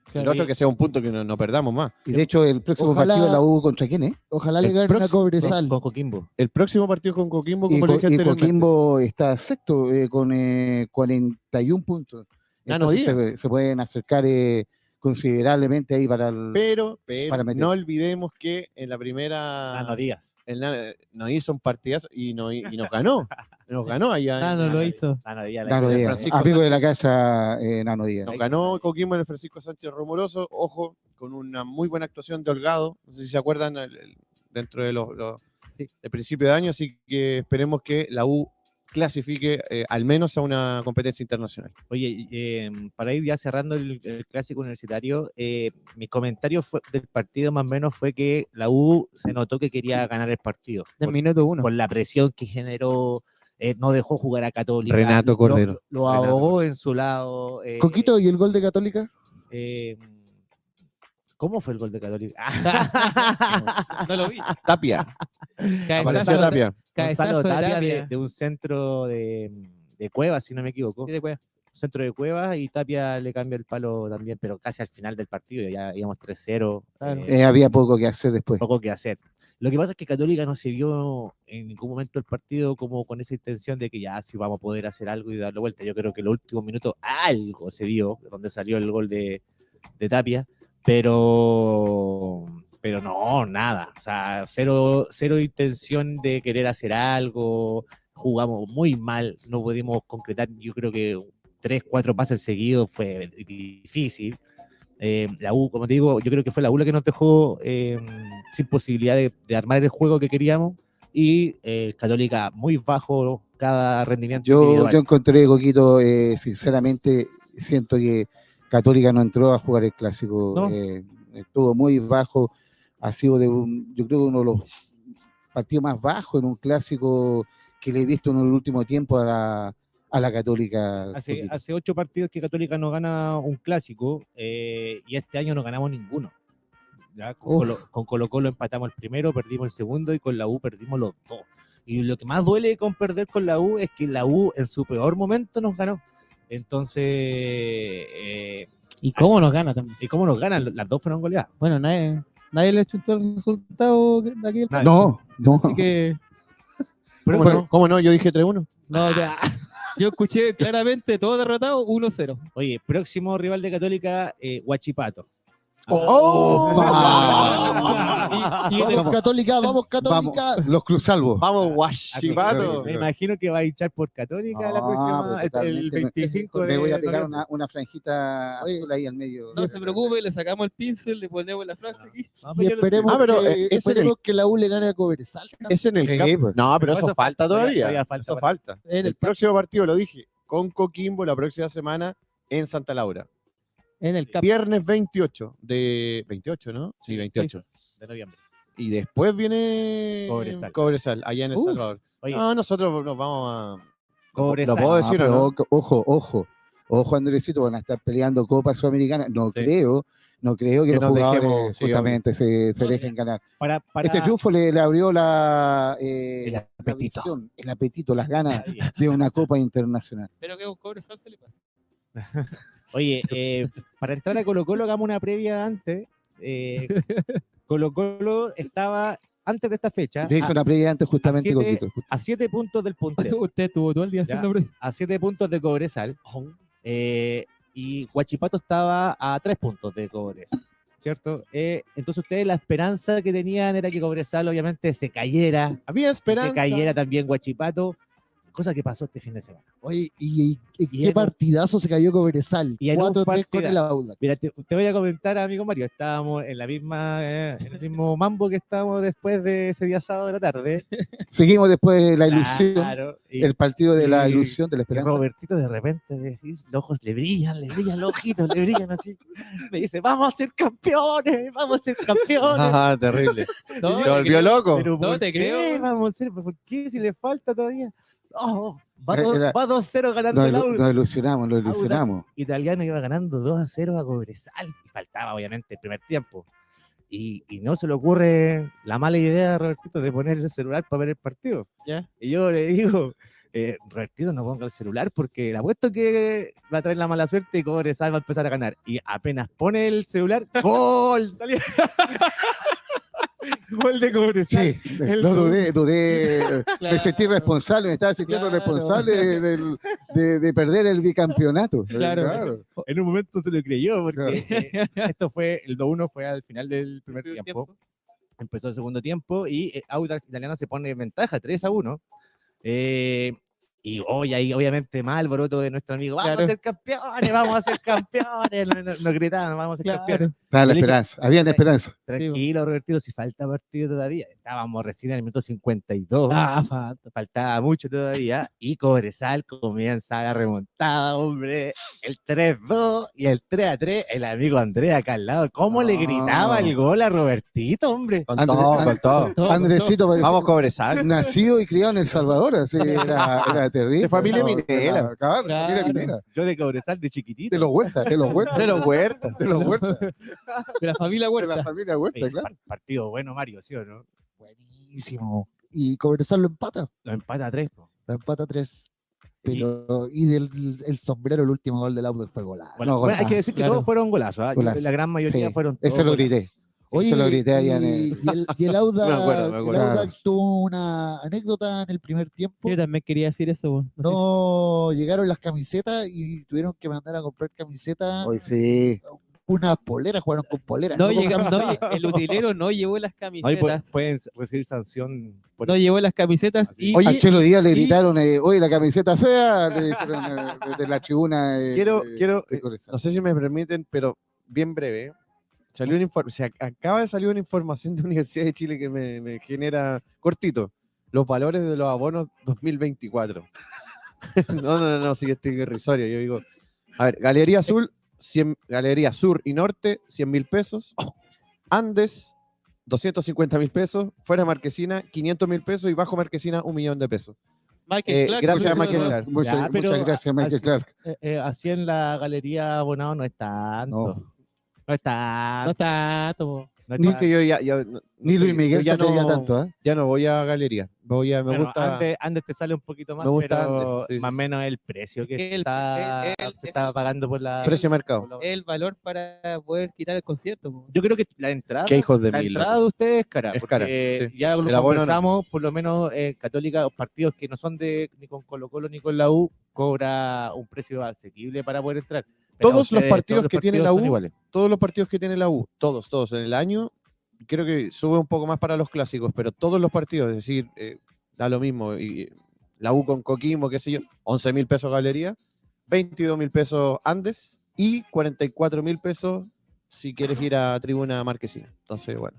El Claro. otro que sea un punto que no, no perdamos más. Y de hecho, el próximo Ojalá- partido de la U contra quién es? Ojalá le El ganen a Cobresal. Con Coquimbo. El próximo partido con Coquimbo, Y, como le Co- dije y. Coquimbo está sexto eh, con eh, 41 puntos. Nano Entonces se, se pueden acercar eh, considerablemente ahí para el. Pero, pero Para no olvidemos que en la primera Ah, no Nano- nos hizo un partidazo y, no, y nos ganó. Nos ganó allá. en- Ah, no lo hizo. Nano de Díaz, Francisco amigo de la casa eh, Nano Díaz. Nos ganó Coquimbo en el Francisco Sánchez Romoroso, ojo, con una muy buena actuación de Holgado. No sé si se acuerdan el- el- dentro de los, los- Sí. el principio de año, así que esperemos que la U clasifique eh, al menos a una competencia internacional. Oye, eh, para ir ya cerrando el, el clásico universitario, eh, mi comentario fue, del partido más o menos fue que la U se notó que quería ganar el partido. Del por, minuto uno. por la presión que generó, eh, no dejó jugar a Católica. Renato lo- Cordero. Lo, Renato ahogó en su lado. eh, Coquito, ¿y el gol de Católica? eh, ¿Cómo fue el gol de Católica? No lo vi. Tapia, apareció Tapia. Gonzalo de Tapia Tapia. de, de un centro de, de Cuevas, si no me equivoco. Sí, de cueva. centro de Cuevas y Tapia le cambia el palo también, pero casi al final del partido, ya íbamos 3-0. Claro. eh, Eh, había poco que hacer después. poco que hacer. Lo que pasa es que Católica no se vio en ningún momento el partido como con esa intención de que ya sí vamos a poder hacer algo y darle vuelta. Yo creo que en los últimos minutos algo se vio, donde salió el gol de, de Tapia, pero, pero no, nada. O sea, cero, cero intención de querer hacer algo. Jugamos muy mal, no pudimos concretar. Yo creo que tres, cuatro pases seguidos fue difícil. Eh, la U, como te digo, yo creo que fue la U la que nos dejó eh, sin posibilidad de, de armar el juego que queríamos y eh, Católica muy bajo cada rendimiento. Yo, yo encontré, Coquito, eh, sinceramente, siento que Católica no entró a jugar el clásico. No. eh, estuvo muy bajo. Ha sido de un, yo creo que uno de los partidos más bajos en un clásico que le he visto en el último tiempo a la, a la Católica. hace, hace ocho partidos que Católica no gana un clásico eh, y este año no ganamos ninguno. ¿ya? Con. Colo, con Colo Colo empatamos el primero, perdimos el segundo y con la U perdimos los dos. Y lo que más duele con perder con la U es que la U en su peor momento nos ganó. Entonces, eh, ¿Y cómo nos gana también? ¿y cómo nos ganan? Las dos fueron goleadas. Bueno, nadie, nadie le chuntó el resultado de Nadie. No, no. Así que, Pero ¿Cómo, no? ¿Cómo no? Yo dije 3-1. no, ya. Yo escuché claramente todo derrotado 1-0. Oye, próximo rival de Católica, eh, Huachipato. ¡Oh! Y- y el- Vamos, Católica, vamos, Católica. Vamos, los cruzalvos. Vamos, Guachipato. Me imagino que va a hinchar por Católica la Ah, próxima, pues el- el, totalmente. Me- 25 de Me voy a pegar una, una franjita Oye, azul ahí al medio. No se preocupe, le sacamos el pincel, le ponemos la frase aquí. No, Y pues lo- esperemos, Ah, pero, que, esperemos que la U le gane a Cobresal. Es en el Sí, campo. pues. No, pero Pero eso, eso falta todavía- todavía. todavía falta eso para- falta. En El el, próximo partido, lo dije, con Coquimbo la próxima semana en Santa Laura. En el cap. Viernes 28 de... 28, ¿no? Sí, 28. de noviembre. Y después viene Cobresal. Cobresal, allá en El Uf. Salvador. Oye, No, nosotros nos vamos a... Cobresal. ¿Lo puedo Ah, decir o pero no? ojo, Ojo, ojo, Andresito, van a estar peleando Copa Sudamericana. No Sí. creo, no creo que, Que los jugadores dejemos, sí, justamente se, se No, dejen ganar. para, para... Este triunfo le, le abrió la, eh, El la apetito. visión, el apetito, las ganas de una Copa Internacional. Pero que un Cobresal se le pasa. Oye, eh, para entrar a Colo Colo hagamos una previa antes. Eh, Colo Colo estaba antes de esta fecha Yo hice a, una previa antes justamente, siete- Coquito. a siete puntos del puntero. Usted estuvo todo el día Ya. haciendo. pre- a siete puntos de Cobresal. Eh, y Huachipato estaba a tres puntos de Cobresal, ¿cierto? Eh, entonces ustedes la esperanza que tenían era que Cobresal obviamente se cayera, Había esperanza. se cayera también Huachipato, cosa que pasó este fin de semana. Oye, y, y- y Y qué en partidazo se cayó Cobresal. Y en un 4-3 con el Audax. Mira, te, te voy a comentar, amigo Mario, estábamos en la misma, eh, en el mismo mambo que estábamos después de ese día sábado de la tarde. Seguimos después de la ilusión, Claro, y- el partido de la ilusión, de la esperanza. Robertito de repente decís, los ojos le brillan, le brillan los ojitos, le brillan así. Me dice, vamos a ser campeones, vamos a ser campeones. Ajá, terrible. No, te volvió creo. loco. Pero No ¿por te qué creo. Vamos a ser, ¿por qué si le falta todavía? Oh, va, Eh, dos- era- va 2-0 ganando Nos, el Audax. nos ilusionamos, nos ilusionamos. Italiano iba ganando 2 a 0 a Cobresal. Y faltaba, obviamente, el primer tiempo. Y, y no se le ocurre la mala idea a Robertito de poner el celular para ver el partido. Ya. Y yo le digo, eh, Robertito, no ponga el celular porque le apuesto que va a traer la mala suerte y Cobresal va a empezar a ganar. Y apenas pone el celular, ¡gol! Salió. Gol de Cobresal. Sí, el- no dudé, dudé, me Claro. sentí responsable, me estaba sintiendo Claro. responsable del- de, de perder el bicampeonato. Claro. En un momento se lo creyó porque Claro. eh, esto fue, el 2-1 fue al final del primer Primer tiempo. tiempo. Empezó el segundo tiempo y eh, Audax Italiano se pone en ventaja 3 a 1. Eh, y hoy ahí, obviamente, más alboroto de nuestro amigo. Vamos Claro. a ser campeones, vamos a ser campeones. Nos no, no gritaban, vamos a ser campeones. Estaba la esperanza, había la esperanza. Tranquilo, Robertito, si falta partido todavía. Estábamos recién en el minuto 52. Ah, falta. faltaba mucho todavía. Y Cobresal comienza la remontada, hombre. El 3-2 y el 3-3. El amigo Andrés acá al lado. ¿Cómo le gritaba el gol a Robertito, hombre? Con André- todo, André- con todo. Todo, Andresito parecía- Vamos, Cobresal. nacido y criado en El Salvador, así era, era terrible. De familia Claro. minera. Yo de Cobresal de chiquitito. De los huertas, de los huertas. De los huertas. de los huertas. De la familia De Huerta. la familia huerta, Oye, claro. par- partido bueno, Mario, ¿sí o no? Buenísimo. Y Cobresal lo empata. Lo empata a 3. Lo empata 3. Pero, y del el sombrero, el último gol del Audax fue golazo. Bueno, No, bueno, hay que decir que claro. todos fueron golazos. ¿ah? Golazo. La gran mayoría Sí, fueron. Eso todos lo golazos. grité. Oye, Eso lo grité allá en y, el- y el, y el Audax, Me acuerdo, me el acuerdo. Audax tuvo una anécdota en el primer tiempo. Yo también quería decir eso. po. No sé No llegaron las camisetas y tuvieron que mandar a comprar camisetas. Hoy sí. Unas poleras, jugaron con poleras. No, con llegamos, no, camisetas. el utilero no llevó las camisetas. pueden recibir sanción. por No llevó las camisetas Así. y Oye, a Chelo Díaz le y- gritaron, eh, oye, la camiseta fea, le dijeron eh, desde la tribuna. eh, Quiero, quiero, eh, no sé si me permiten, pero bien breve. Salió un informe, se ac- acaba de salir una información de Universidad de Chile que me, me genera cortito. Los valores de los abonos 2024. no, no, no, no, sí estoy irrisorio. Yo digo, a ver, Galería Azul, 100, Galería Sur y Norte, 100 mil pesos. Andes, 250 mil pesos. Fuera Marquesina, 500 mil pesos. Y bajo Marquesina, un millón de pesos. Michael Eh, Clark, gracias a Michael Clark. Muchas, Ya, pero muchas gracias, Michael así- Clark. Eh, eh, así en la galería abonado no es tanto. No. No, es tanto. No está. po. No Ni que yo ya, ya- no- Ni Luis Miguel ya se no- tanto, ¿eh? Ya no voy a galería. Voy a, me Bueno, gusta. Antes, antes te sale un poquito más, Me gusta pero sí, más o sí, menos el precio que El- está, el- el- se estaba pagando por la... Precio mercado. la- El valor para poder quitar el concierto. po. Yo creo que la entrada, Qué hijos de la mil. entrada de ustedes es cara. Es cara, sí. Ya lo conversamos, por lo menos en Católica, los partidos que no son de ni con Colo Colo ni con la U, cobra un precio asequible para poder entrar. Todos los partidos que tiene la U, iguales. Todos los partidos que tiene la U, todos, todos en el año, creo que sube un poco más para los clásicos, pero todos los partidos, es decir, eh, da lo mismo. Y, la U con Coquimbo, qué sé yo, 11 mil pesos galería, 22 mil pesos Andes y 44 mil pesos si quieres ir a Tribuna Marquesina. Entonces, bueno,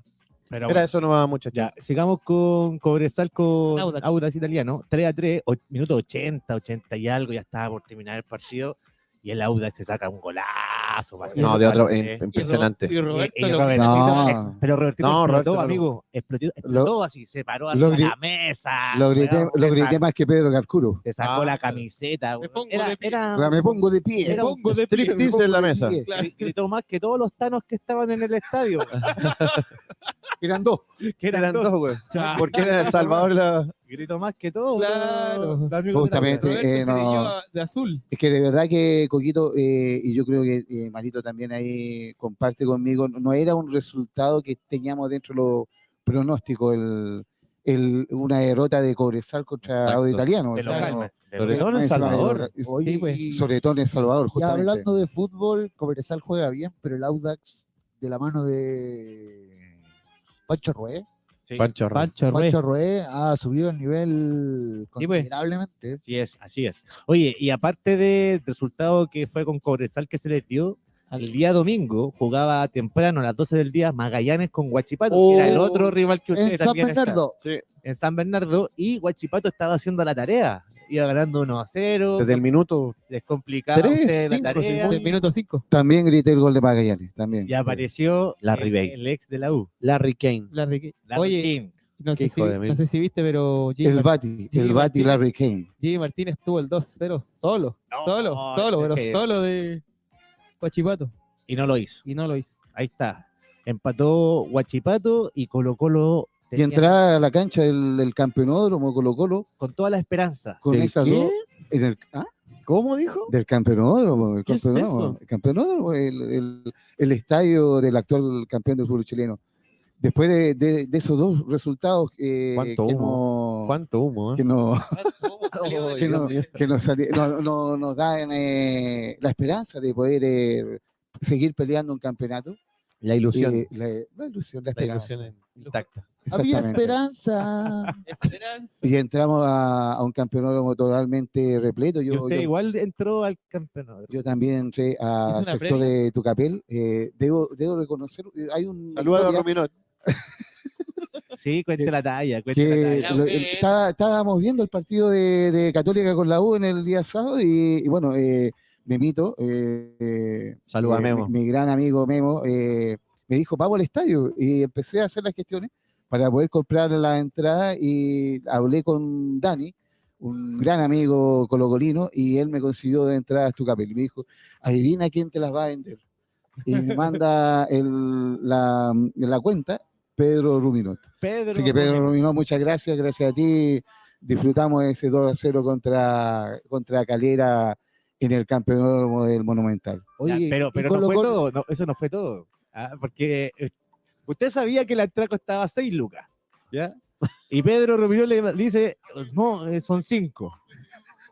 Pero era eso nomás, muchachos. Ya, sigamos con Cobresal con Audax. Audax. Italiano. 3 a 3, o- minuto 80, 80 y algo, ya estaba por terminar el partido. Y el Audax se saca un golazo. No, de otro, Ro- impresionante. Y Roberto Y- y lo- Robertito No. ex- pero Robertito No, explotó, Roberto amigo. Explotó, explotó así, se paró lo arriba de gri- la mesa. Lo grité, lo más que Pedro Calcuro. Se sacó Ah, la camiseta. Me pongo Era, de pie. era- me pongo de pie. Era un pongo de pie. Striptease en la mesa. Claro. gritó más que todos los tanos que estaban en el estadio. Eran dos. que eran Eran dos. güey. Porque era El Salvador la... Gritó más que todos. Claro. de la Justamente. Roberto eh, no. de azul. Es que de verdad que Coquito, eh, y yo creo que eh, Marito también ahí comparte conmigo, no era un resultado que teníamos dentro de los pronósticos el, el- una derrota de Cobresal contra. Audio Italiano. De local, no- de Sobre todo en Salvador. Sí, pues. y- Sobre todo en El Salvador, hablando de fútbol, Cobresal juega bien, pero el Audax de la mano de Pancho Rué, Sí, Pancho Arroyo. Pancho Ruiz. Pancho Rué ha subido el nivel Sí, pues. considerablemente. Así es, así es. Oye, y aparte del resultado que fue con Cobresal que se les dio, el día domingo jugaba temprano a las 12 del día Magallanes con Guachipato, que era el Oh, otro rival que En ustedes San también están. Bernardo, Sí, en San Bernardo y Guachipato estaba haciendo la tarea. Iba ganando 1 a 0. desde el minuto les complicaba Tres, a ustedes la cinco, tarea. Del minuto 5. También grité el gol de Magallanes, también. Y apareció Larry el, Bay. el ex de la U. Larry Kane. Larry Oye, King. no sé, si, no sé si viste, pero Jimmy, El Bati, el Bati. Larry Kane. Jimmy Martínez tuvo el 2-0 solo. No, solo, no, solo, pero que- solo de Guachipato. Y no lo hizo. Y no lo hizo. Ahí está. Empató Guachipato y Colo Colo Y entrar a la cancha del, del campeonódromo Colo Colo con toda la esperanza. con ¿Del esas qué? dos. En el, ¿ah? ¿Cómo dijo? Del campeonódromo, el ¿Qué es campeonódromo, eso? el campeonódromo, el, el- el estadio del actual campeón del fútbol chileno. Después de, de- de esos dos resultados eh, ¿Cuánto que, humo? no, ¿Cuánto humo? eh? que, no, que, no- que nos, sali- no- no- nos dan eh, la esperanza de poder eh, seguir peleando un campeonato. La ilusión. Eh, la, la ilusión, la la esperanza. ilusión intacta. Había esperanza. Esperanza. Y entramos a, a un campeonato totalmente repleto. Yo, usted yo- igual entró al campeonato. Yo también entré a ¿Hizo una sector previa? de Tucapel. Eh, debo, debo reconocer, eh, hay un Saludos a Rominot. Sí, cuente Que- la talla, cuente que la talla. Lo- estábamos viendo el partido de, de Católica con la U en el día sábado y, y bueno, eh, Memito, eh, eh, Saludos a eh, Memo. Mi, mi gran amigo Memo, eh, me dijo, vamos al estadio y empecé a hacer las gestiones para poder comprar la entrada y hablé con Dani, un gran amigo colocolino, y él me consiguió de entradas Tucapel y me dijo, adivina quién te las va a vender. Y me manda el- la, la cuenta Pedro Ruminot. Pedro. Así que Pedro Ruminot, muchas gracias, gracias a ti. Disfrutamos ese 2 a 0 contra, contra Calera en el campeonato del Monumental. Ya, Oye, pero pero no fue todo, no, eso no fue todo. ah, Porque eh, usted sabía que la entrada costaba 6 lucas. ¿ya? Y Pedro Romero le dice, no, eh, son 5.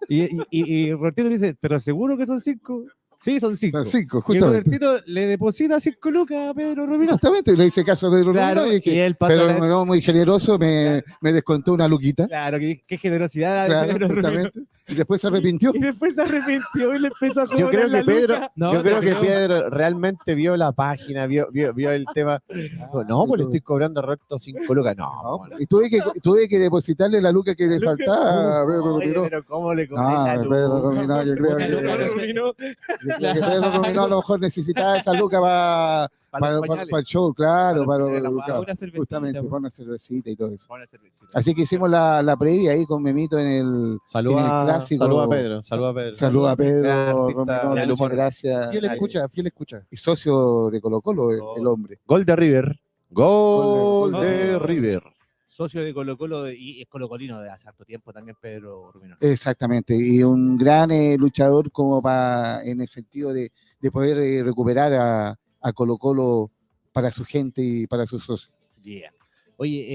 Y, y, y, y Robertito dice, ¿pero seguro que son 5? Sí, son 5. Son cinco, Y justamente. Robertito le deposita 5 lucas a Pedro Romero. Justamente, le hice caso a Pedro Claro, Ruminot y, y que él pasa Pedro la- Ruminot, muy generoso, me, me descontó una luquita. Claro, qué, qué generosidad Claro, Pedro Romero. Y después se arrepintió. Y después se arrepintió y le empezó a cobrar Yo creo la que Pedro, luca. No, yo creo que Pedro realmente vio la página, vio, vio, vio el tema. Dijo, no, pues le estoy cobrando recto 5 lucas. No, No, y tuve que, tuve que depositarle la luca que le Luca. faltaba Pedro Oye, pero ¿cómo le cobré Ah, la Pedro? Ruminot, yo creo que, Pedro Romero, yo creo que Pedro Ruminot a lo mejor necesitaba esa luca para, para para, los para- pañales. para el show, claro, Para para, la claro, Una cervecita, justamente, para una cervecita y todo eso. Cervecita. Así que hicimos la, la previa ahí con Memito en el Saluda, en el clásico- saluda a Pedro, saluda a Pedro. saludo a Pedro Romero, muchas gracias. Fiel escucha, fiel escucha. Y socio de Colo Colo, el, el hombre. Gol de River. Gol, Gol de- River. Socio de Colo Colo y es colocolino de hace harto tiempo también Pedro Romero. Exactamente, y un gran eh, luchador como para, en el sentido de, de poder eh, recuperar a, a Colo Colo para su gente y para sus socios. Yeah. Oye,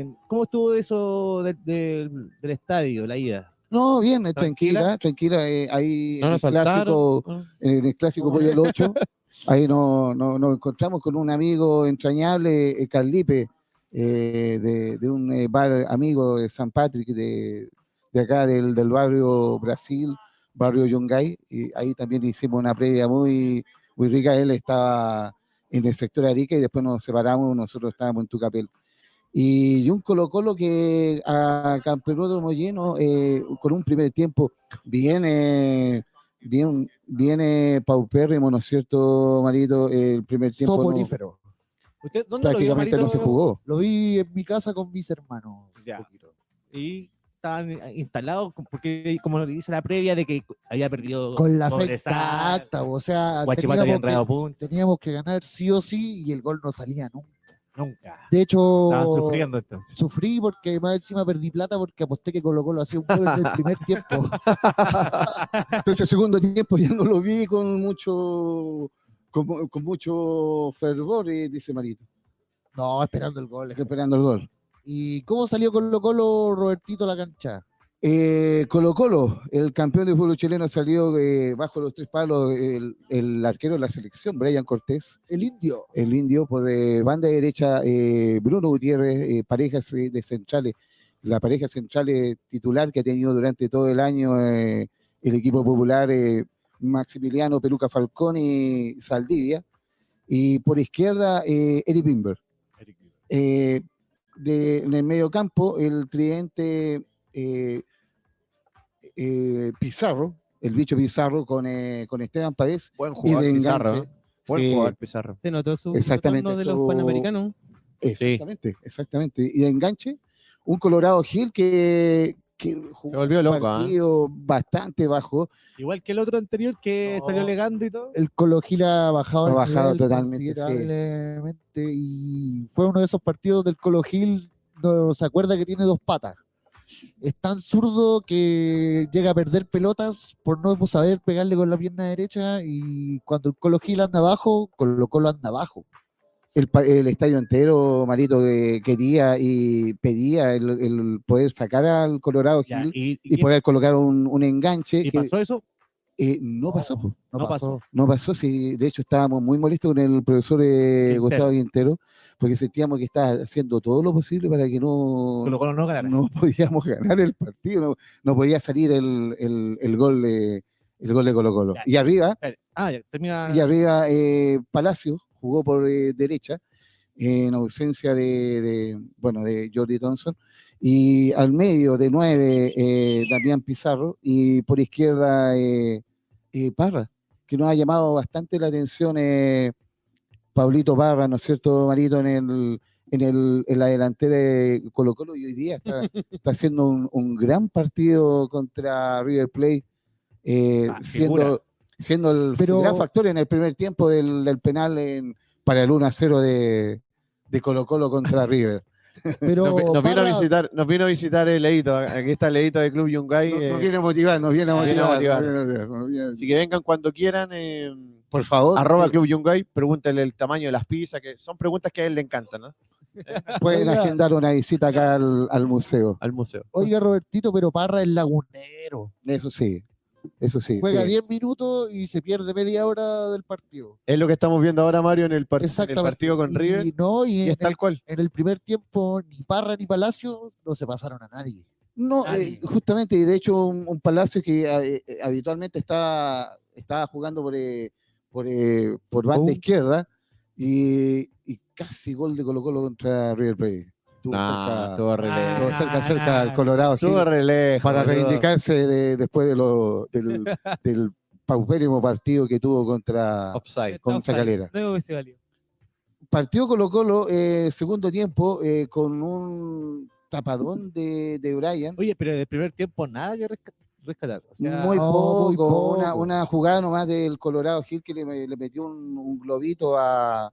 eh, ¿cómo estuvo eso de- de- del estadio, la ida? No, bien, eh, ¿Tranquila? tranquila, tranquila. eh, ahí No en, el clásico, saltaron. en el clásico Pollo el 8, ahí no- no- nos encontramos con un amigo entrañable, eh, Carlipe, eh, de, de un eh, bar amigo de San Patrick, de, de acá del, del barrio Brasil, barrio Yungay, y ahí también hicimos una previa muy, muy rica. Él estaba en el sector Arica y después nos separamos, nosotros estábamos en Tucapel. Y un Colo Colo que a campeonato lleno, eh, con un primer tiempo viene, bien, viene paupérrimo, ¿no es cierto, Marito? El primer tiempo no- Soporífero. ¿Usted dónde lo vio, prácticamente no se Marito? jugó. Lo vi en mi casa con mis hermanos. un Ya. poquito. Y estaban instalados, con- porque como le dice la previa de que había perdido Con la fe intacta, o sea, teníamos que, puntos. teníamos que ganar sí o sí y el gol no salía nunca. Nunca. De hecho, Estaban sufriendo entonces. sufrí porque más encima perdí plata porque aposté que Colo Colo hacía un gol en el primer tiempo. Entonces el segundo tiempo ya no lo vi con mucho, con, con mucho fervor, eh, dice Marito, No, esperando el gol. esperando el gol. ¿Y cómo salió Colo Colo Robertito a la cancha? Eh, Colo Colo, el campeón de fútbol chileno salió eh, bajo los tres palos el, el arquero de la selección, Brian Cortés, El indio. el indio, por eh, banda derecha, eh, Bruno Gutiérrez, eh, parejas eh, de centrales, la pareja central eh, titular que ha tenido durante todo el año eh, el equipo popular, eh, Maximiliano Peluca Falcón y Saldivia, y por izquierda, eh, Eric Bimber. Eh, de, en el medio campo, el tridente eh, eh, Pizarro, el bicho Pizarro con, eh, con Esteban Páez Buen y jugador de Pizarro. enganche. ¿eh? Buen Sí, jugador Pizarro. Se notó su Exactamente, de los su- panamericanos. Exactamente, exactamente. Y de enganche, un Colorado Gil que, que jugó Se volvió loco, ¿ah? partido bastante bajo. Igual que el otro anterior que No. salió alegando y todo. El Colo Gil ha bajado, Ha el bajado nivel totalmente, sí. y fue uno de esos partidos del Colo Gil, no se acuerda que tiene dos patas. Es tan zurdo que llega a perder pelotas por no saber pegarle con la pierna derecha y cuando el Colo Gil anda abajo, Colo Colo anda abajo. El, el estadio entero, Marito, que quería y pedía el, el poder sacar al Colorado Ya, Gil y, y y- poder colocar un, un enganche. y que, pasó eso. eh, no pasó. No, No pasó. No pasó, sí, de hecho estábamos muy molestos con el profesor eh. Gustavo Quintero, porque sentíamos que estaba haciendo todo lo posible para que no, no ganara. no podíamos ganar el partido, no, no podía salir el, el- el gol de el gol de Colo Colo. Ya. Y arriba, Ah, ya, termina. y arriba eh, Palacio jugó por eh, derecha, en ausencia de, de, bueno, de Jordi Thompson, y al medio de nueve eh, Damián Pizarro, y por izquierda eh, eh, Parra, que nos ha llamado bastante la atención eh, Pablito Parra, ¿no es cierto, Marito, en el en, el, en la delantera de Colo Colo y hoy día está, está haciendo un, un gran partido contra River Plate, eh, Ah, siendo, siendo el Pero- gran factor en el primer tiempo del, del penal en- para el 1 a 0 de, de Colo Colo contra River. Pero Nos, vi- nos vino a visitar, nos vino a visitar el Leito. Aquí está el Leito de Club Yungay. Nos, eh, nos viene a motivar, nos viene a motivar. viene a motivar, nos viene a- Así que vengan cuando quieran. eh, Por favor, arroba sí, Club Yungay, pregúntenle el tamaño de las pizzas, que son preguntas que a él le encantan, ¿no? pueden Oiga. agendar una visita acá al, al museo. Al museo. Oiga, Robertito, pero Parra es lagunero. Eso sí, eso sí. Juega sí. 10 minutos y se pierde media hora del partido. Es lo que estamos viendo ahora, Mario, en el, par- en el Exactamente. partido con Y River. no, y Y es tal cual. en el primer tiempo ni Parra ni Palacio no se pasaron a nadie. No, Nadie. eh, justamente, y de hecho un, un Palacio que eh, eh, habitualmente está, estaba jugando por, eh, por, eh, por banda Oh. izquierda y, y casi gol de Colo Colo contra River Plate. Estuvo Nah, cerca, estuvo re Ah, lejos. estuvo cerca, cerca al nah, Colorado Gil Estuvo re lejos, para boludo. reivindicarse de- después de lo, del, del paupérrimo partido que tuvo contra, Offside. con Está Calera. Luego que se valió. partió Colo Colo eh, segundo tiempo eh, con un tapadón de, de Brian. Oye, pero del primer tiempo nada que resca- rescatar. O sea, muy, no, poco, muy Una, poco. una jugada nomás del Colorado Gil que le, le metió un, un globito a,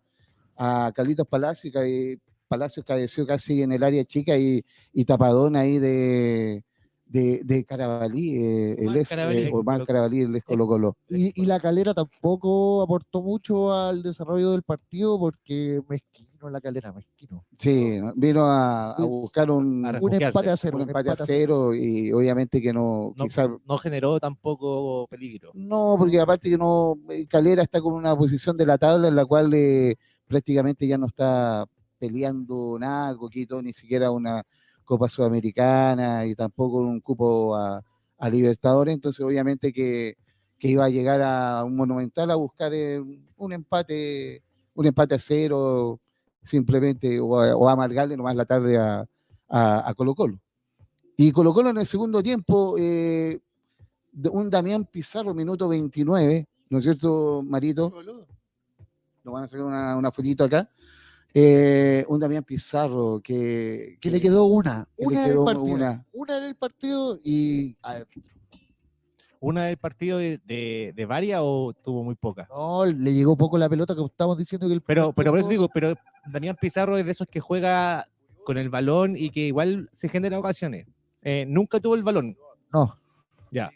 a Carlitos Palacio y cae- Palacios cabeció casi en el área chica y, y tapadón ahí de, de, de Carabalí, eh, el ex, Carabalí, eh, Omar Carabalí, el ex Colo Colo. Y, y la calera tampoco aportó mucho al desarrollo del partido porque mezquino la calera, mezquino. Sí, ¿no? vino a, a buscar un, a Un empate a cero. un empate a cero y obviamente que no, no generó tampoco peligro. No, porque aparte que no, eh, Calera está con una posición de la tabla en la cual eh, prácticamente ya no está peleando nada, Coquito, ni siquiera una Copa Sudamericana y tampoco un cupo a, a Libertadores, entonces obviamente que, que iba a llegar a un Monumental a buscar eh, un empate, un empate a cero, simplemente, o a, o a amargarle nomás la tarde a, a, Colo Colo. Y Colo Colo en el segundo tiempo, eh, un Damián Pizarro, minuto 29, ¿no es cierto, Marito? Nos van a sacar una, una acá. Eh, un Damián Pizarro que, Que le quedó una, que le una quedó del partido. una. Una del partido y a ver, ¿Una del partido de, de, de varias o tuvo muy pocas? no, le llegó poco la pelota que estamos diciendo que el Pero, pero por eso digo, pero Damián Pizarro es de esos que juega con el balón y que igual se genera ocasiones. Eh, nunca tuvo el balón. No, Ya.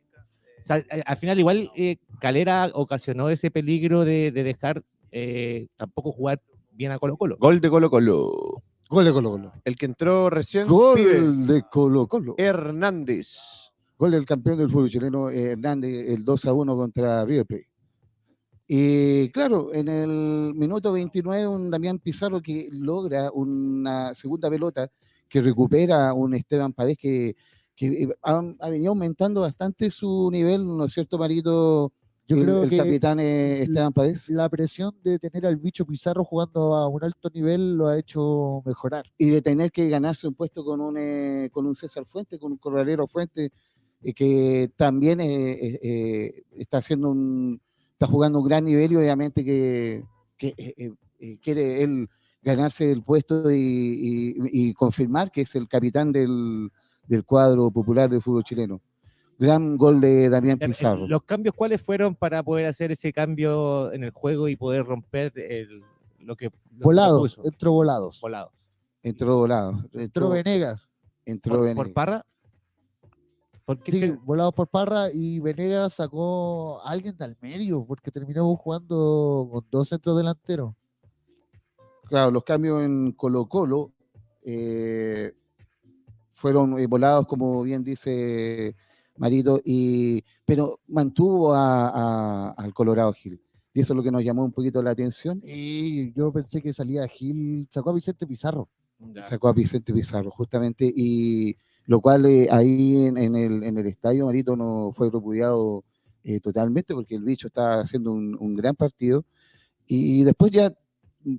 O sea, a- al final igual eh, Calera ocasionó ese peligro de, de dejar eh, tampoco jugar bien a Colo Colo. Gol de Colo Colo. Gol de Colo Colo. El que entró recién. pibe, Gol de Colo Colo. Hernández. Gol del campeón del fútbol chileno eh, Hernández, el 2 a 1 contra River Plate. Y claro, en el minuto 29 un Damián Pizarro que logra una segunda pelota que recupera un Esteban Párez que, que eh, ha, ha venido aumentando bastante su nivel, ¿no es cierto, Marito? Yo el, creo el que capitán eh, Esteban Párez. la presión de tener al bicho Pizarro jugando a un alto nivel lo ha hecho mejorar. y de tener que ganarse un puesto con un, eh, con un César Fuente, con un Corralero Fuente, eh, que también eh, está haciendo un, está jugando un gran nivel y obviamente que, que, quiere él ganarse el puesto y, y- y confirmar que es el capitán del, del cuadro popular del fútbol chileno. Gran gol de Damián eh, Pizarro. ¿Los cambios cuáles fueron para poder hacer ese cambio en el juego y poder romper el, lo que... lo que Volados, propuso? entró volados. Volados. Entró volado. Entró Entró, Venegas. entró ¿Por, Venegas. por Parra? ¿Por qué Sí, te- volados por Parra y Venegas sacó a alguien del medio porque terminamos jugando con dos centros delanteros. Claro, los cambios en Colo Colo eh, fueron eh, volados, como bien dice Marito, y, pero mantuvo a- a- al Colorado Gil. Y eso es lo que nos llamó un poquito la atención. Y yo pensé que salía Gil, sacó a Vicente Pizarro. Ya. Sacó a Vicente Pizarro, justamente, y lo cual eh, ahí en, en el, en el estadio Marito no fue repudiado eh, totalmente porque el bicho está haciendo un, un gran partido. Y después ya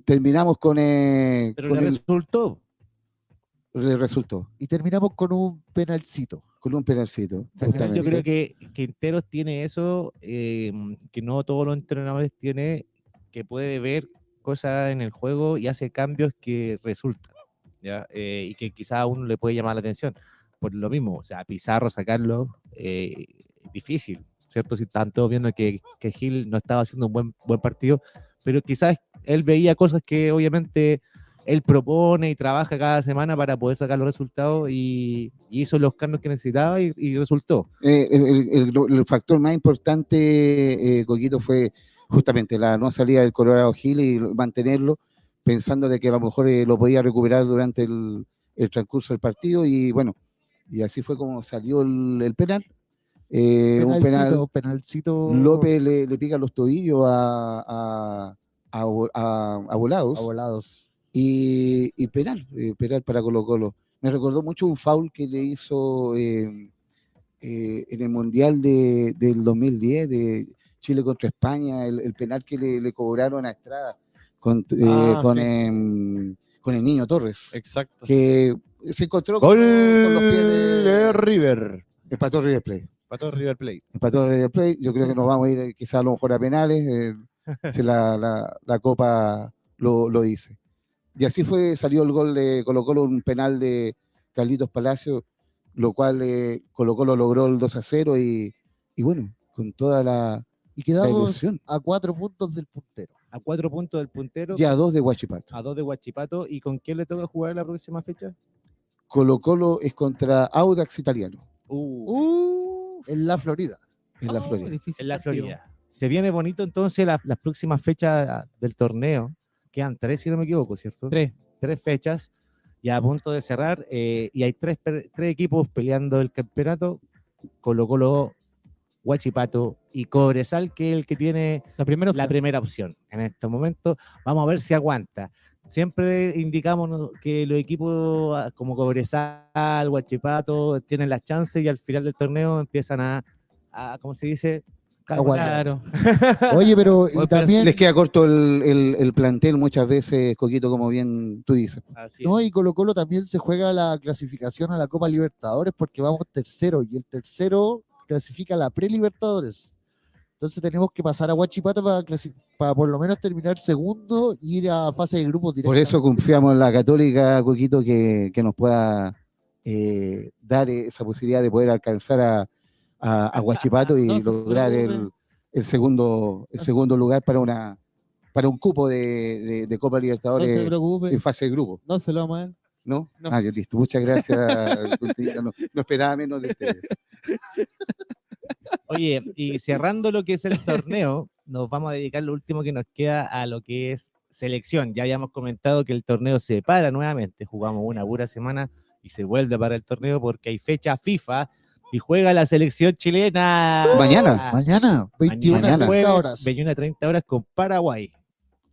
terminamos con, eh, Pero con le el, resultó. le resultó. Y terminamos con un penalcito. Con un penalcito. Final yo creo que Quinteros tiene eso eh, que no todos los entrenadores tienen, que puede ver cosas en el juego y hace cambios que resultan, ¿ya? Eh, y que quizá a uno le puede llamar la atención. Por lo mismo, o sea, Pizarro sacarlo, eh, difícil, ¿cierto? Si están todos viendo que, que Gil no estaba haciendo un buen, buen partido, pero quizás él veía cosas que obviamente él propone y trabaja cada semana para poder sacar los resultados y, y hizo los cambios que necesitaba y, y resultó. Eh, el, el- el- el factor más importante, eh, Coquito, fue justamente la no salida del Colorado Gil y lo- mantenerlo, pensando de que a lo mejor eh, lo podía recuperar durante el, el transcurso del partido y bueno, y así fue como salió el, el penal. Eh, un penal, Penalcito, penalcito López le, le pica los tobillos a, a, a, a- a Volados a volados. Y, y penal, eh, penal para Colo Colo. Me recordó mucho un foul que le hizo eh, eh, en el Mundial de, del 2010 de Chile contra España, el, el penal que le, le cobraron a Estrada con, eh, Ah, con, sí. em, con el niño Torres, Exacto. que se encontró con, Gol con los pies de de... River. Empató River Plate. Para River Plate. Empató River Plate. Yo creo que nos vamos a ir quizás a lo mejor a penales, eh, si la, la- la Copa lo, lo dice. Y así fue, salió el gol de Colo Colo, un penal de Carlitos Palacio, lo cual eh, Colo Colo logró el 2 a 0 y, y bueno, con toda la, Y la quedamos ilusión. a cuatro puntos del puntero. A cuatro puntos del puntero, Ya dos de Huachipato. a dos de Huachipato. ¿Y con quién le toca jugar la próxima fecha? Colo Colo es contra Audax Italiano Uh, En la Florida. en la Oh, Florida. en la. Florida. Se viene bonito entonces la- las próximas fechas del torneo. Quedan tres, si no me equivoco, ¿cierto? Tres. Tres fechas ya a punto de cerrar. eh, y hay tres, tres equipos peleando el campeonato. Colo Colo, Huachipato y Cobresal, que es el que tiene La primera la opción. primera opción en este momento. Vamos a ver si aguanta. Siempre indicamos que los equipos ah, como Cobresal, Huachipato tienen las chances y al final del torneo empiezan a, a ¿cómo se dice? Aguantar. Claro. Oye, pero y también, Les queda corto el, el- el plantel muchas veces, Coquito, como bien tú dices. No, y Colo Colo también se juega la clasificación a la Copa Libertadores porque vamos tercero y el tercero clasifica a la pre-Libertadores. Entonces tenemos que pasar a Huachipato para, para por lo menos terminar segundo e ir a fase de grupos Por eso confiamos en la Católica, Coquito, que, que nos pueda eh, dar esa posibilidad de poder alcanzar a, a, a Huachipato y No lograr el, segundo, el segundo lugar para una para un cupo de, de- de Copa No Libertadores preocupe. en fase de grupo, No se lo vamos a dar. ¿no? No. Ah, listo. Muchas gracias. No, no esperaba menos de ustedes. Oye, y cerrando lo que es el torneo, nos vamos a dedicar lo último que nos queda a lo que es selección. Ya habíamos comentado que el torneo se para nuevamente. Jugamos una pura semana y se vuelve para el torneo porque hay fecha FIFA y juega la selección chilena. Mañana. Mañana, 21 Mañana. a 30 horas. 21 a 30 horas con Paraguay.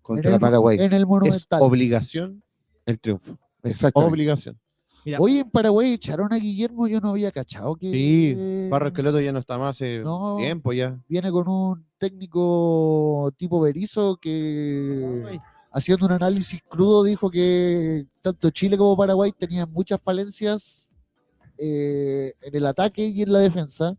Contra en el, Paraguay. En el Es Monumental. obligación el triunfo. Es Exactamente. obligación. Mira, Oye, en Paraguay echaron a Guillermo, yo no había cachado que Sí, Barro Esqueloto ya no está más hace No. tiempo ya. viene con un técnico tipo Berizo que haciendo un análisis crudo dijo que tanto Chile como Paraguay tenían muchas falencias eh, en el ataque y en la defensa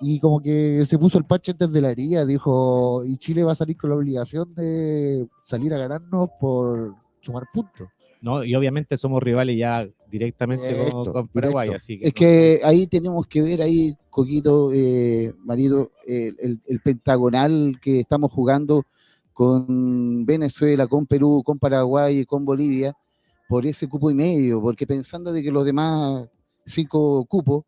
y como que se puso el parche antes de la herida, dijo, y Chile va a salir con la obligación de salir a ganarnos por sumar puntos. No, y obviamente somos rivales ya directamente con- Directo, con, Paraguay, directo. así que Es que ahí tenemos que ver ahí, Coquito, eh, marido, el pentagonal que estamos jugando con Venezuela, con Perú, con Paraguay y con Bolivia, por ese cupo y medio, porque pensando de que los demás cinco cupos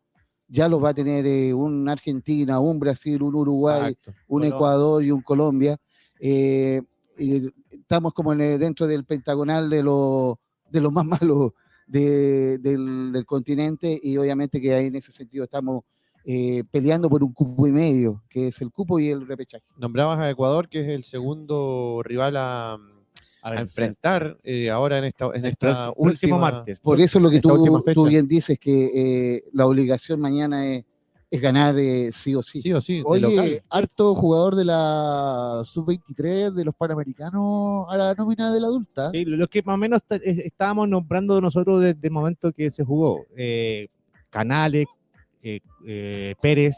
ya los va a tener eh, un Argentina, un Brasil, un Uruguay, Exacto. un Colombia. Ecuador y un Colombia. eh, y estamos como en el- dentro del pentagonal de los de los más malos de- del, del continente y obviamente que ahí en ese sentido estamos eh, peleando por un cupo y medio, que es el cupo y el repechaje. Nombrabas a Ecuador, que es el segundo rival a, A enfrentar eh, ahora en esta, en esta próximo- última. martes. Por eso lo que tú, tú bien dices, que eh, la obligación mañana es, es ganar eh, sí o sí. Sí o sí, Oye, local. harto jugador de la sub-23, de los panamericanos, a la nómina de la adulta. Sí, lo que más o menos estábamos nombrando nosotros desde el momento que se jugó. Eh, Canales, eh, eh, Pérez,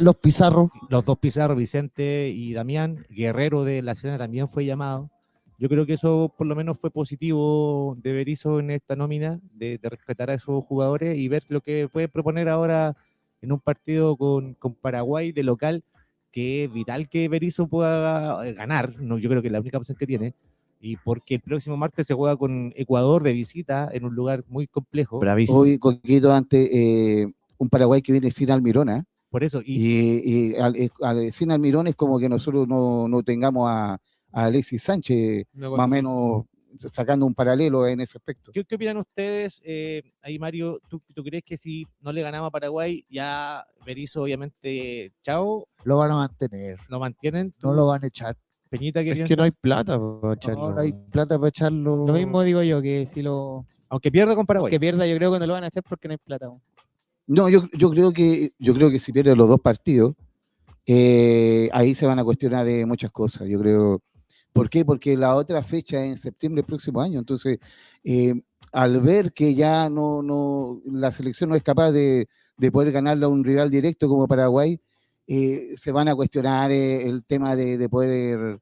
los Pizarro. los dos Pizarro, Vicente y Damián, Guerrero de la Serena también fue llamado. Yo creo que eso por lo menos fue positivo de Berizzo en esta nómina, de, de respetar a esos jugadores y ver lo que puede proponer ahora en un partido con, con Paraguay de local, que es vital que Berizzo pueda eh, ganar. No, yo creo que es la única opción que tiene. Y porque el próximo martes se juega con Ecuador de visita en un lugar muy complejo. Bravísimo. Hoy, Coquito, ante eh, un Paraguay que viene sin Almirón, ¿ah? Por eso, y, Y, y al- es- al- sin Almirón es como que nosotros no, no tengamos a, a Alexis Sánchez más o menos sacando un paralelo en ese aspecto. ¿Qué, qué opinan ustedes? Eh, ahí, Mario, ¿tú, tú crees que si no le ganamos a Paraguay, ya Berizzo, obviamente, chao, Lo van a mantener. lo mantienen? No ¿Tú, lo van a echar. Peñita, ¿qué Es piensas? que no hay plata para No, echarlo. no hay plata para echarlo. Lo mismo digo yo, que si lo Aunque pierda con Paraguay. que pierda, yo creo que no lo van a hacer porque no hay plata. aún. No, yo, yo creo que yo creo que si pierde los dos partidos, eh, ahí se van a cuestionar eh, muchas cosas. Yo creo. ¿Por qué? Porque la otra fecha es en septiembre del próximo año. Entonces, eh, al ver que ya no, no, la selección no es capaz de, de poder ganarle a un rival directo como Paraguay, eh, se van a cuestionar eh, el tema de, de poder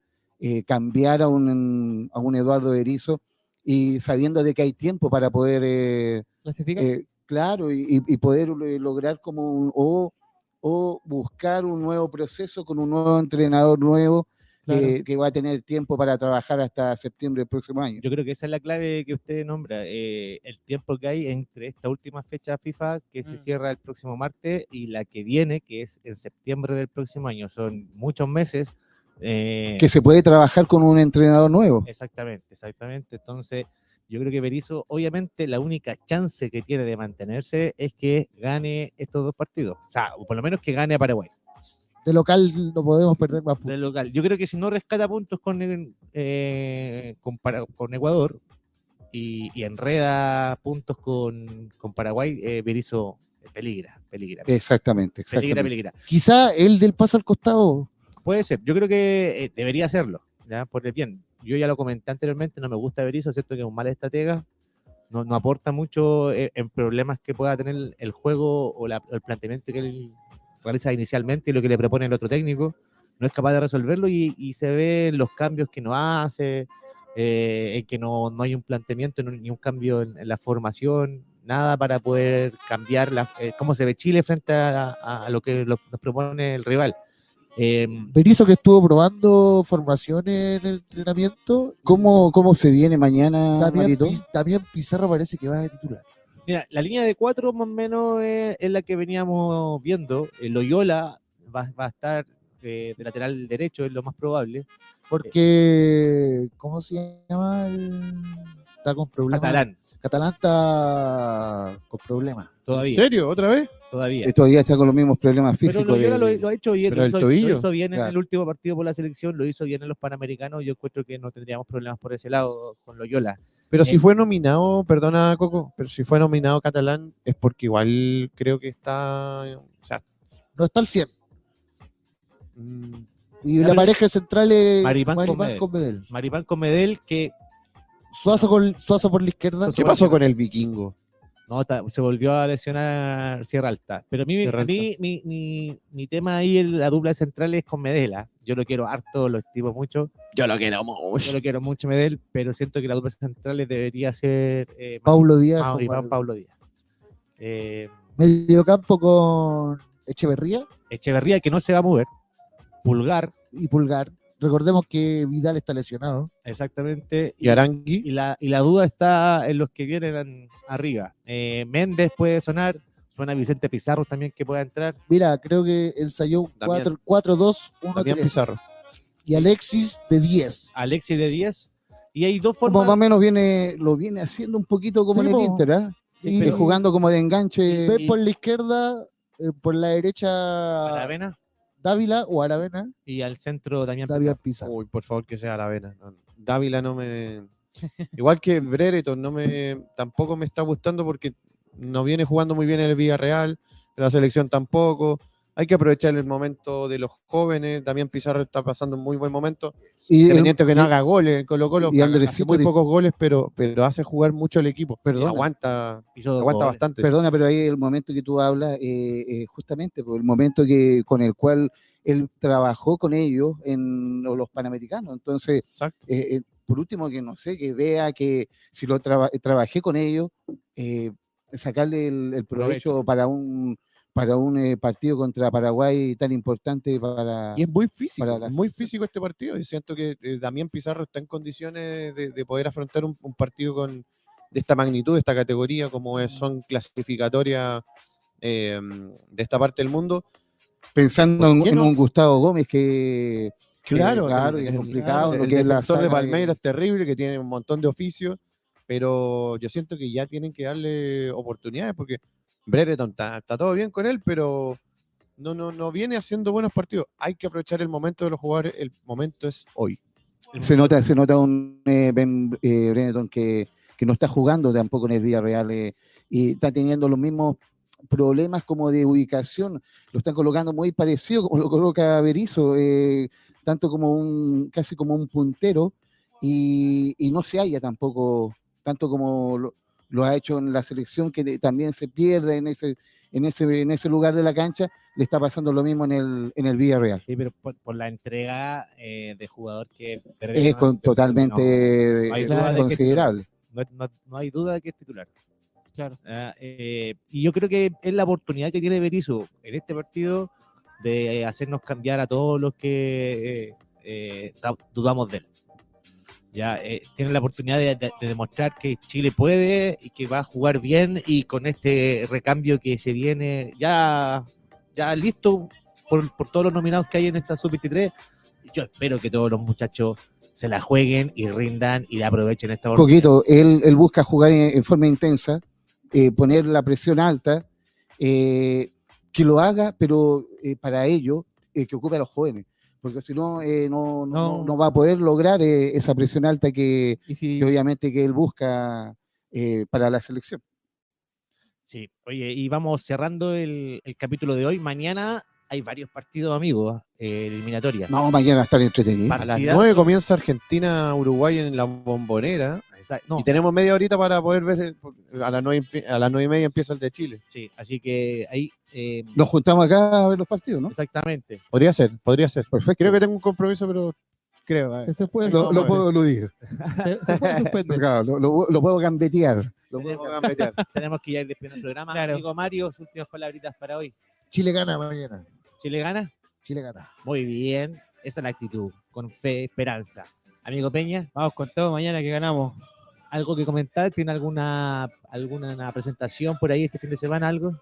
cambiar a un, a un Eduardo Berizzo y sabiendo de que hay tiempo para poder eh, ¿Clasifica? eh, claro, y, poder lograr como un, o, o buscar un nuevo proceso con un nuevo entrenador nuevo Claro. eh, que va a tener tiempo para trabajar hasta septiembre del próximo año. Yo creo que esa es la clave que usted nombra, eh, el tiempo que hay entre esta última fecha FIFA que se Mm. cierra el próximo martes y la que viene, que es en septiembre del próximo año. Son muchos meses. eh, Que se puede trabajar con un entrenador nuevo. Exactamente, exactamente. Entonces, yo creo que Berizzo, obviamente, la única chance que tiene de mantenerse es que gane estos dos partidos. O sea, o por lo menos que gane a Paraguay, De local no podemos perder más puntos. del local. Yo creo que si no rescata puntos con, eh, con, con Ecuador y, y enreda puntos con, con Paraguay, eh, Berizzo peligra, peligra. Exactamente, Peligra, exactamente. peligra. Quizá el del paso al costado. Puede ser. Yo creo que eh, debería hacerlo, ¿ya? Por el bien. Yo ya lo comenté anteriormente, no me gusta Berizzo, cierto que es un mal estratega, no, no aporta mucho eh, en problemas que pueda tener el- juego o, la- o el planteamiento que él realiza inicialmente y lo que le propone el otro técnico. No es capaz de resolverlo y, y se ven los cambios que no hace, eh, en que no, no hay un planteamiento no- ni un cambio en, en la formación, nada para poder cambiar la, eh, cómo se ve Chile frente a, a- a lo que lo- nos propone el rival. Berizzo que estuvo probando formaciones en el entrenamiento. ¿Cómo, ¿Cómo se viene mañana, también Pizarro parece que va de titular. Mira, la línea de cuatro más o menos es, es la que veníamos viendo. El Loyola va, va a estar eh, de lateral derecho, es lo más probable. Porque, ¿cómo se llama? el- Está con problemas. Catalán, Catalán está con problemas. ¿En todavía, serio? ¿Otra vez? todavía. Eh, Todavía está con los mismos problemas Pero físicos. Loyola de- lo, lo ha hecho bien, Pero lo el hizo, lo tobillo. hizo bien en el último partido por la selección, lo hizo bien en los Panamericanos, yo encuentro que no tendríamos problemas por ese lado con Loyola. Pero si fue nominado, perdona Coco, pero si fue nominado catalán es porque igual creo que está, o sea, No está al 100. mm, Y la pareja central es Maripán con Maripán Medel. con Medel. Maripán con Medel, que Suazo, con, Suazo por la izquierda. ¿qué pasó con el vikingo? No, ta- se volvió a lesionar Sierra Alta. Pero a mí, Sierra a mí mi, mi- mi tema ahí, en la dupla central es con Medela. Yo lo quiero harto, lo estimo mucho. Yo lo quiero Yo mucho. lo quiero mucho Medel, pero siento que la dupla central debería ser eh, Paulo Díaz. Mau- con y Pau- Manuel. Pablo Díaz. Eh, Mediocampo con Echeverría Echeverría, que no se va a mover. Pulgar, y Pulgar. Recordemos que Vidal está lesionado. exactamente. Y Arangui, y la, y la duda está en los que vienen arriba. Eh, Méndez puede sonar, suena Vicente Pizarro también que pueda entrar. Mira, creo que ensayó un Damián. 4 4-2-1-3. Damián Pizarro. Y Alexis de 10. Alexis de 10. Y hay dos Como formas. más o menos viene, lo viene haciendo un poquito como Sí, en el. Inter, ¿ah? Sí, Eh, pero- jugando como de enganche. Ven por la izquierda, eh, por la derecha Aravena Dávila o Aravena, y al centro Damián Dávila Pizarro. Pizarro. Uy, por favor que sea la vena. Dávila no me. Igual que Brereton, no me, tampoco me está gustando porque no viene jugando muy bien en el Villarreal, en la selección tampoco. Hay que aprovechar el momento de los jóvenes. También Pizarro está pasando un muy buen momento. y el- Independiente que no haga goles en Colo Colo, y hace muy pocos goles, pero, pero hace jugar mucho el equipo. Y Perdona. aguanta, aguanta goles. bastante. Perdona, pero ahí el momento que tú hablas, eh, eh, justamente por el momento que con el cual él trabajó con ellos en los Panamericanos. Entonces, Exacto. eh, eh, por último, que no sé, que vea que si lo traba- trabajé con ellos, eh, sacarle el, el provecho para un para un eh, partido contra Paraguay tan importante para... Y es muy físico, la muy físico este partido. Y siento que eh, Damián Pizarro está en condiciones de, de poder afrontar un, un partido con de esta magnitud, de esta categoría, como es- son clasificatorias eh, de esta parte del mundo. Pensando ¿Por en, un Gustavo Gómez que... Claro, claro, el- y es el- complicado. lo El que la defensor de Palmeiras es terrible, que tiene un montón de oficios, pero yo siento que ya tienen que darle oportunidades porque Brereton está, todo bien con él, pero no, no, no viene haciendo buenos partidos. Hay que aprovechar el momento de los jugadores, el momento es hoy. Se nota, se nota un eh, Ben eh, Brereton que, que no está jugando tampoco en el Villarreal eh, y está teniendo los mismos problemas como de ubicación. Lo están colocando muy parecido como lo coloca Berizzo, eh, tanto como un, casi como un puntero y, y no se halla tampoco, tanto como lo ha hecho en la selección, que también se pierde en ese, en ese, en ese lugar de la cancha, le está pasando lo mismo en el, en el Villarreal. Sí, pero por, por la entrega eh, de jugador que Es con- totalmente no eh, que- considerable. no, no- no hay duda de que es titular. Claro. Ah, eh, y yo creo que es la oportunidad que tiene Berizzo en este partido de hacernos cambiar a todos los que eh, eh, da- dudamos de él. Ya eh, la oportunidad de, de- de demostrar que Chile puede y que va a jugar bien y con este recambio que se viene ya, ya listo por, por todos los nominados que hay en esta sub-23. Yo espero que todos los muchachos se la jueguen y rindan y la aprovechen esta oportunidad. Coquito, él, busca jugar en, forma intensa, eh, poner la presión alta, eh, que lo haga, pero eh, para ello que ocupe a los jóvenes, porque si no, eh, no, no, No. no va a poder lograr eh, esa presión alta que, Y si, que obviamente que él busca eh, para la selección. Sí, oye, y vamos cerrando el, el capítulo de hoy. Mañana hay varios partidos, amigos, eh, eliminatorias. No, mañana va a estar entretenido. Par- A las Partidazo. 9 comienza Argentina-Uruguay en la bombonera. No, Y tenemos media horita para poder ver. a las 9, a las 9 y media empieza el de Chile. sí, así que ahí. Eh, Nos juntamos acá a ver los partidos, ¿no? Exactamente. Podría ser, podría ser. Perfecto. Creo que tengo un compromiso, pero creo. se puede, lo, puedo eludir, se- se puede suspender. Claro, lo, lo- lo puedo gambetear. Lo puedo gambetear. Tenemos que ya ir despidiendo el programa. Claro. Amigo Mario, sus últimas palabritas para hoy. Chile gana mañana. ¿Chile gana? Chile gana. Muy bien. Esa es la actitud, con fe, esperanza. Amigo Peña, Vamos con todo mañana que ganamos. ¿algo que comentar? ¿Tiene alguna, alguna presentación por ahí este fin de semana? ¿Algo?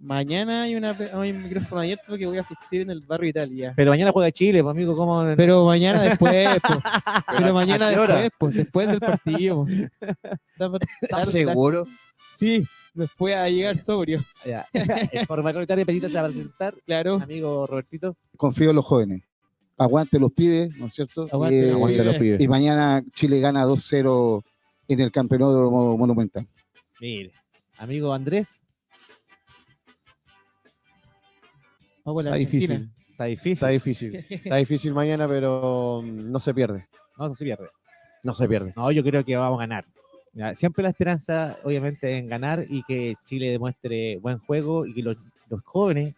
Mañana hay, una, hay un micrófono abierto porque voy a asistir en el barrio Italia. Pero mañana juega Chile, pues, amigo, ¿cómo? Pero mañana después, pues. Pero mañana después, pues, después del partido. ¿Estás seguro? Sí, después a llegar sobrio. Ya. Por mayoritaria Perita se va a presentar. Claro. Amigo Robertito. Confío en los jóvenes. Aguante los pibes, ¿no es cierto? Aguante los Aguante los pibes. Y mañana Chile gana 2-0 en el campeonato Mo- monumental. Mire. Amigo Andrés. Está difícil. Está difícil. Está difícil. Está difícil mañana, pero mm, no se pierde. No, no se pierde. No se pierde. No, yo creo que vamos a ganar. Siempre la esperanza, obviamente, en ganar y que Chile demuestre buen juego y que los, los jóvenes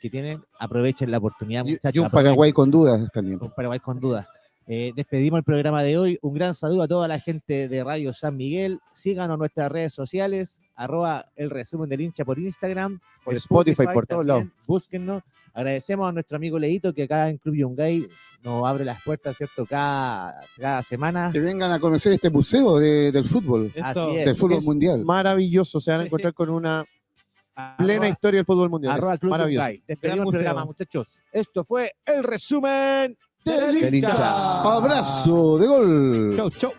que tienen aprovechen la oportunidad. Muchachos, y un aprovechen. Paraguay con dudas también. con Paraguay con dudas. Eh, despedimos el programa de hoy. Un gran saludo a toda la gente de Radio San Miguel. Síganos en nuestras redes sociales, arroba el resumen del hincha por Instagram, Por Spotify, por todos lados. Búsquennos. Agradecemos a nuestro amigo Leito que acá en Club Yungay nos abre las puertas, ¿cierto? Cada, cada semana. Que vengan a conocer este museo de- del fútbol, Así es. del fútbol es mundial. Maravilloso. Se van a encontrar con una plena Arroba- historia del fútbol mundial. Es arroba Club Maravilloso. Yungay. Despedimos Gran el programa, muchachos. Esto fue el resumen Del hincha. Abrazo de gol. Chau, chau.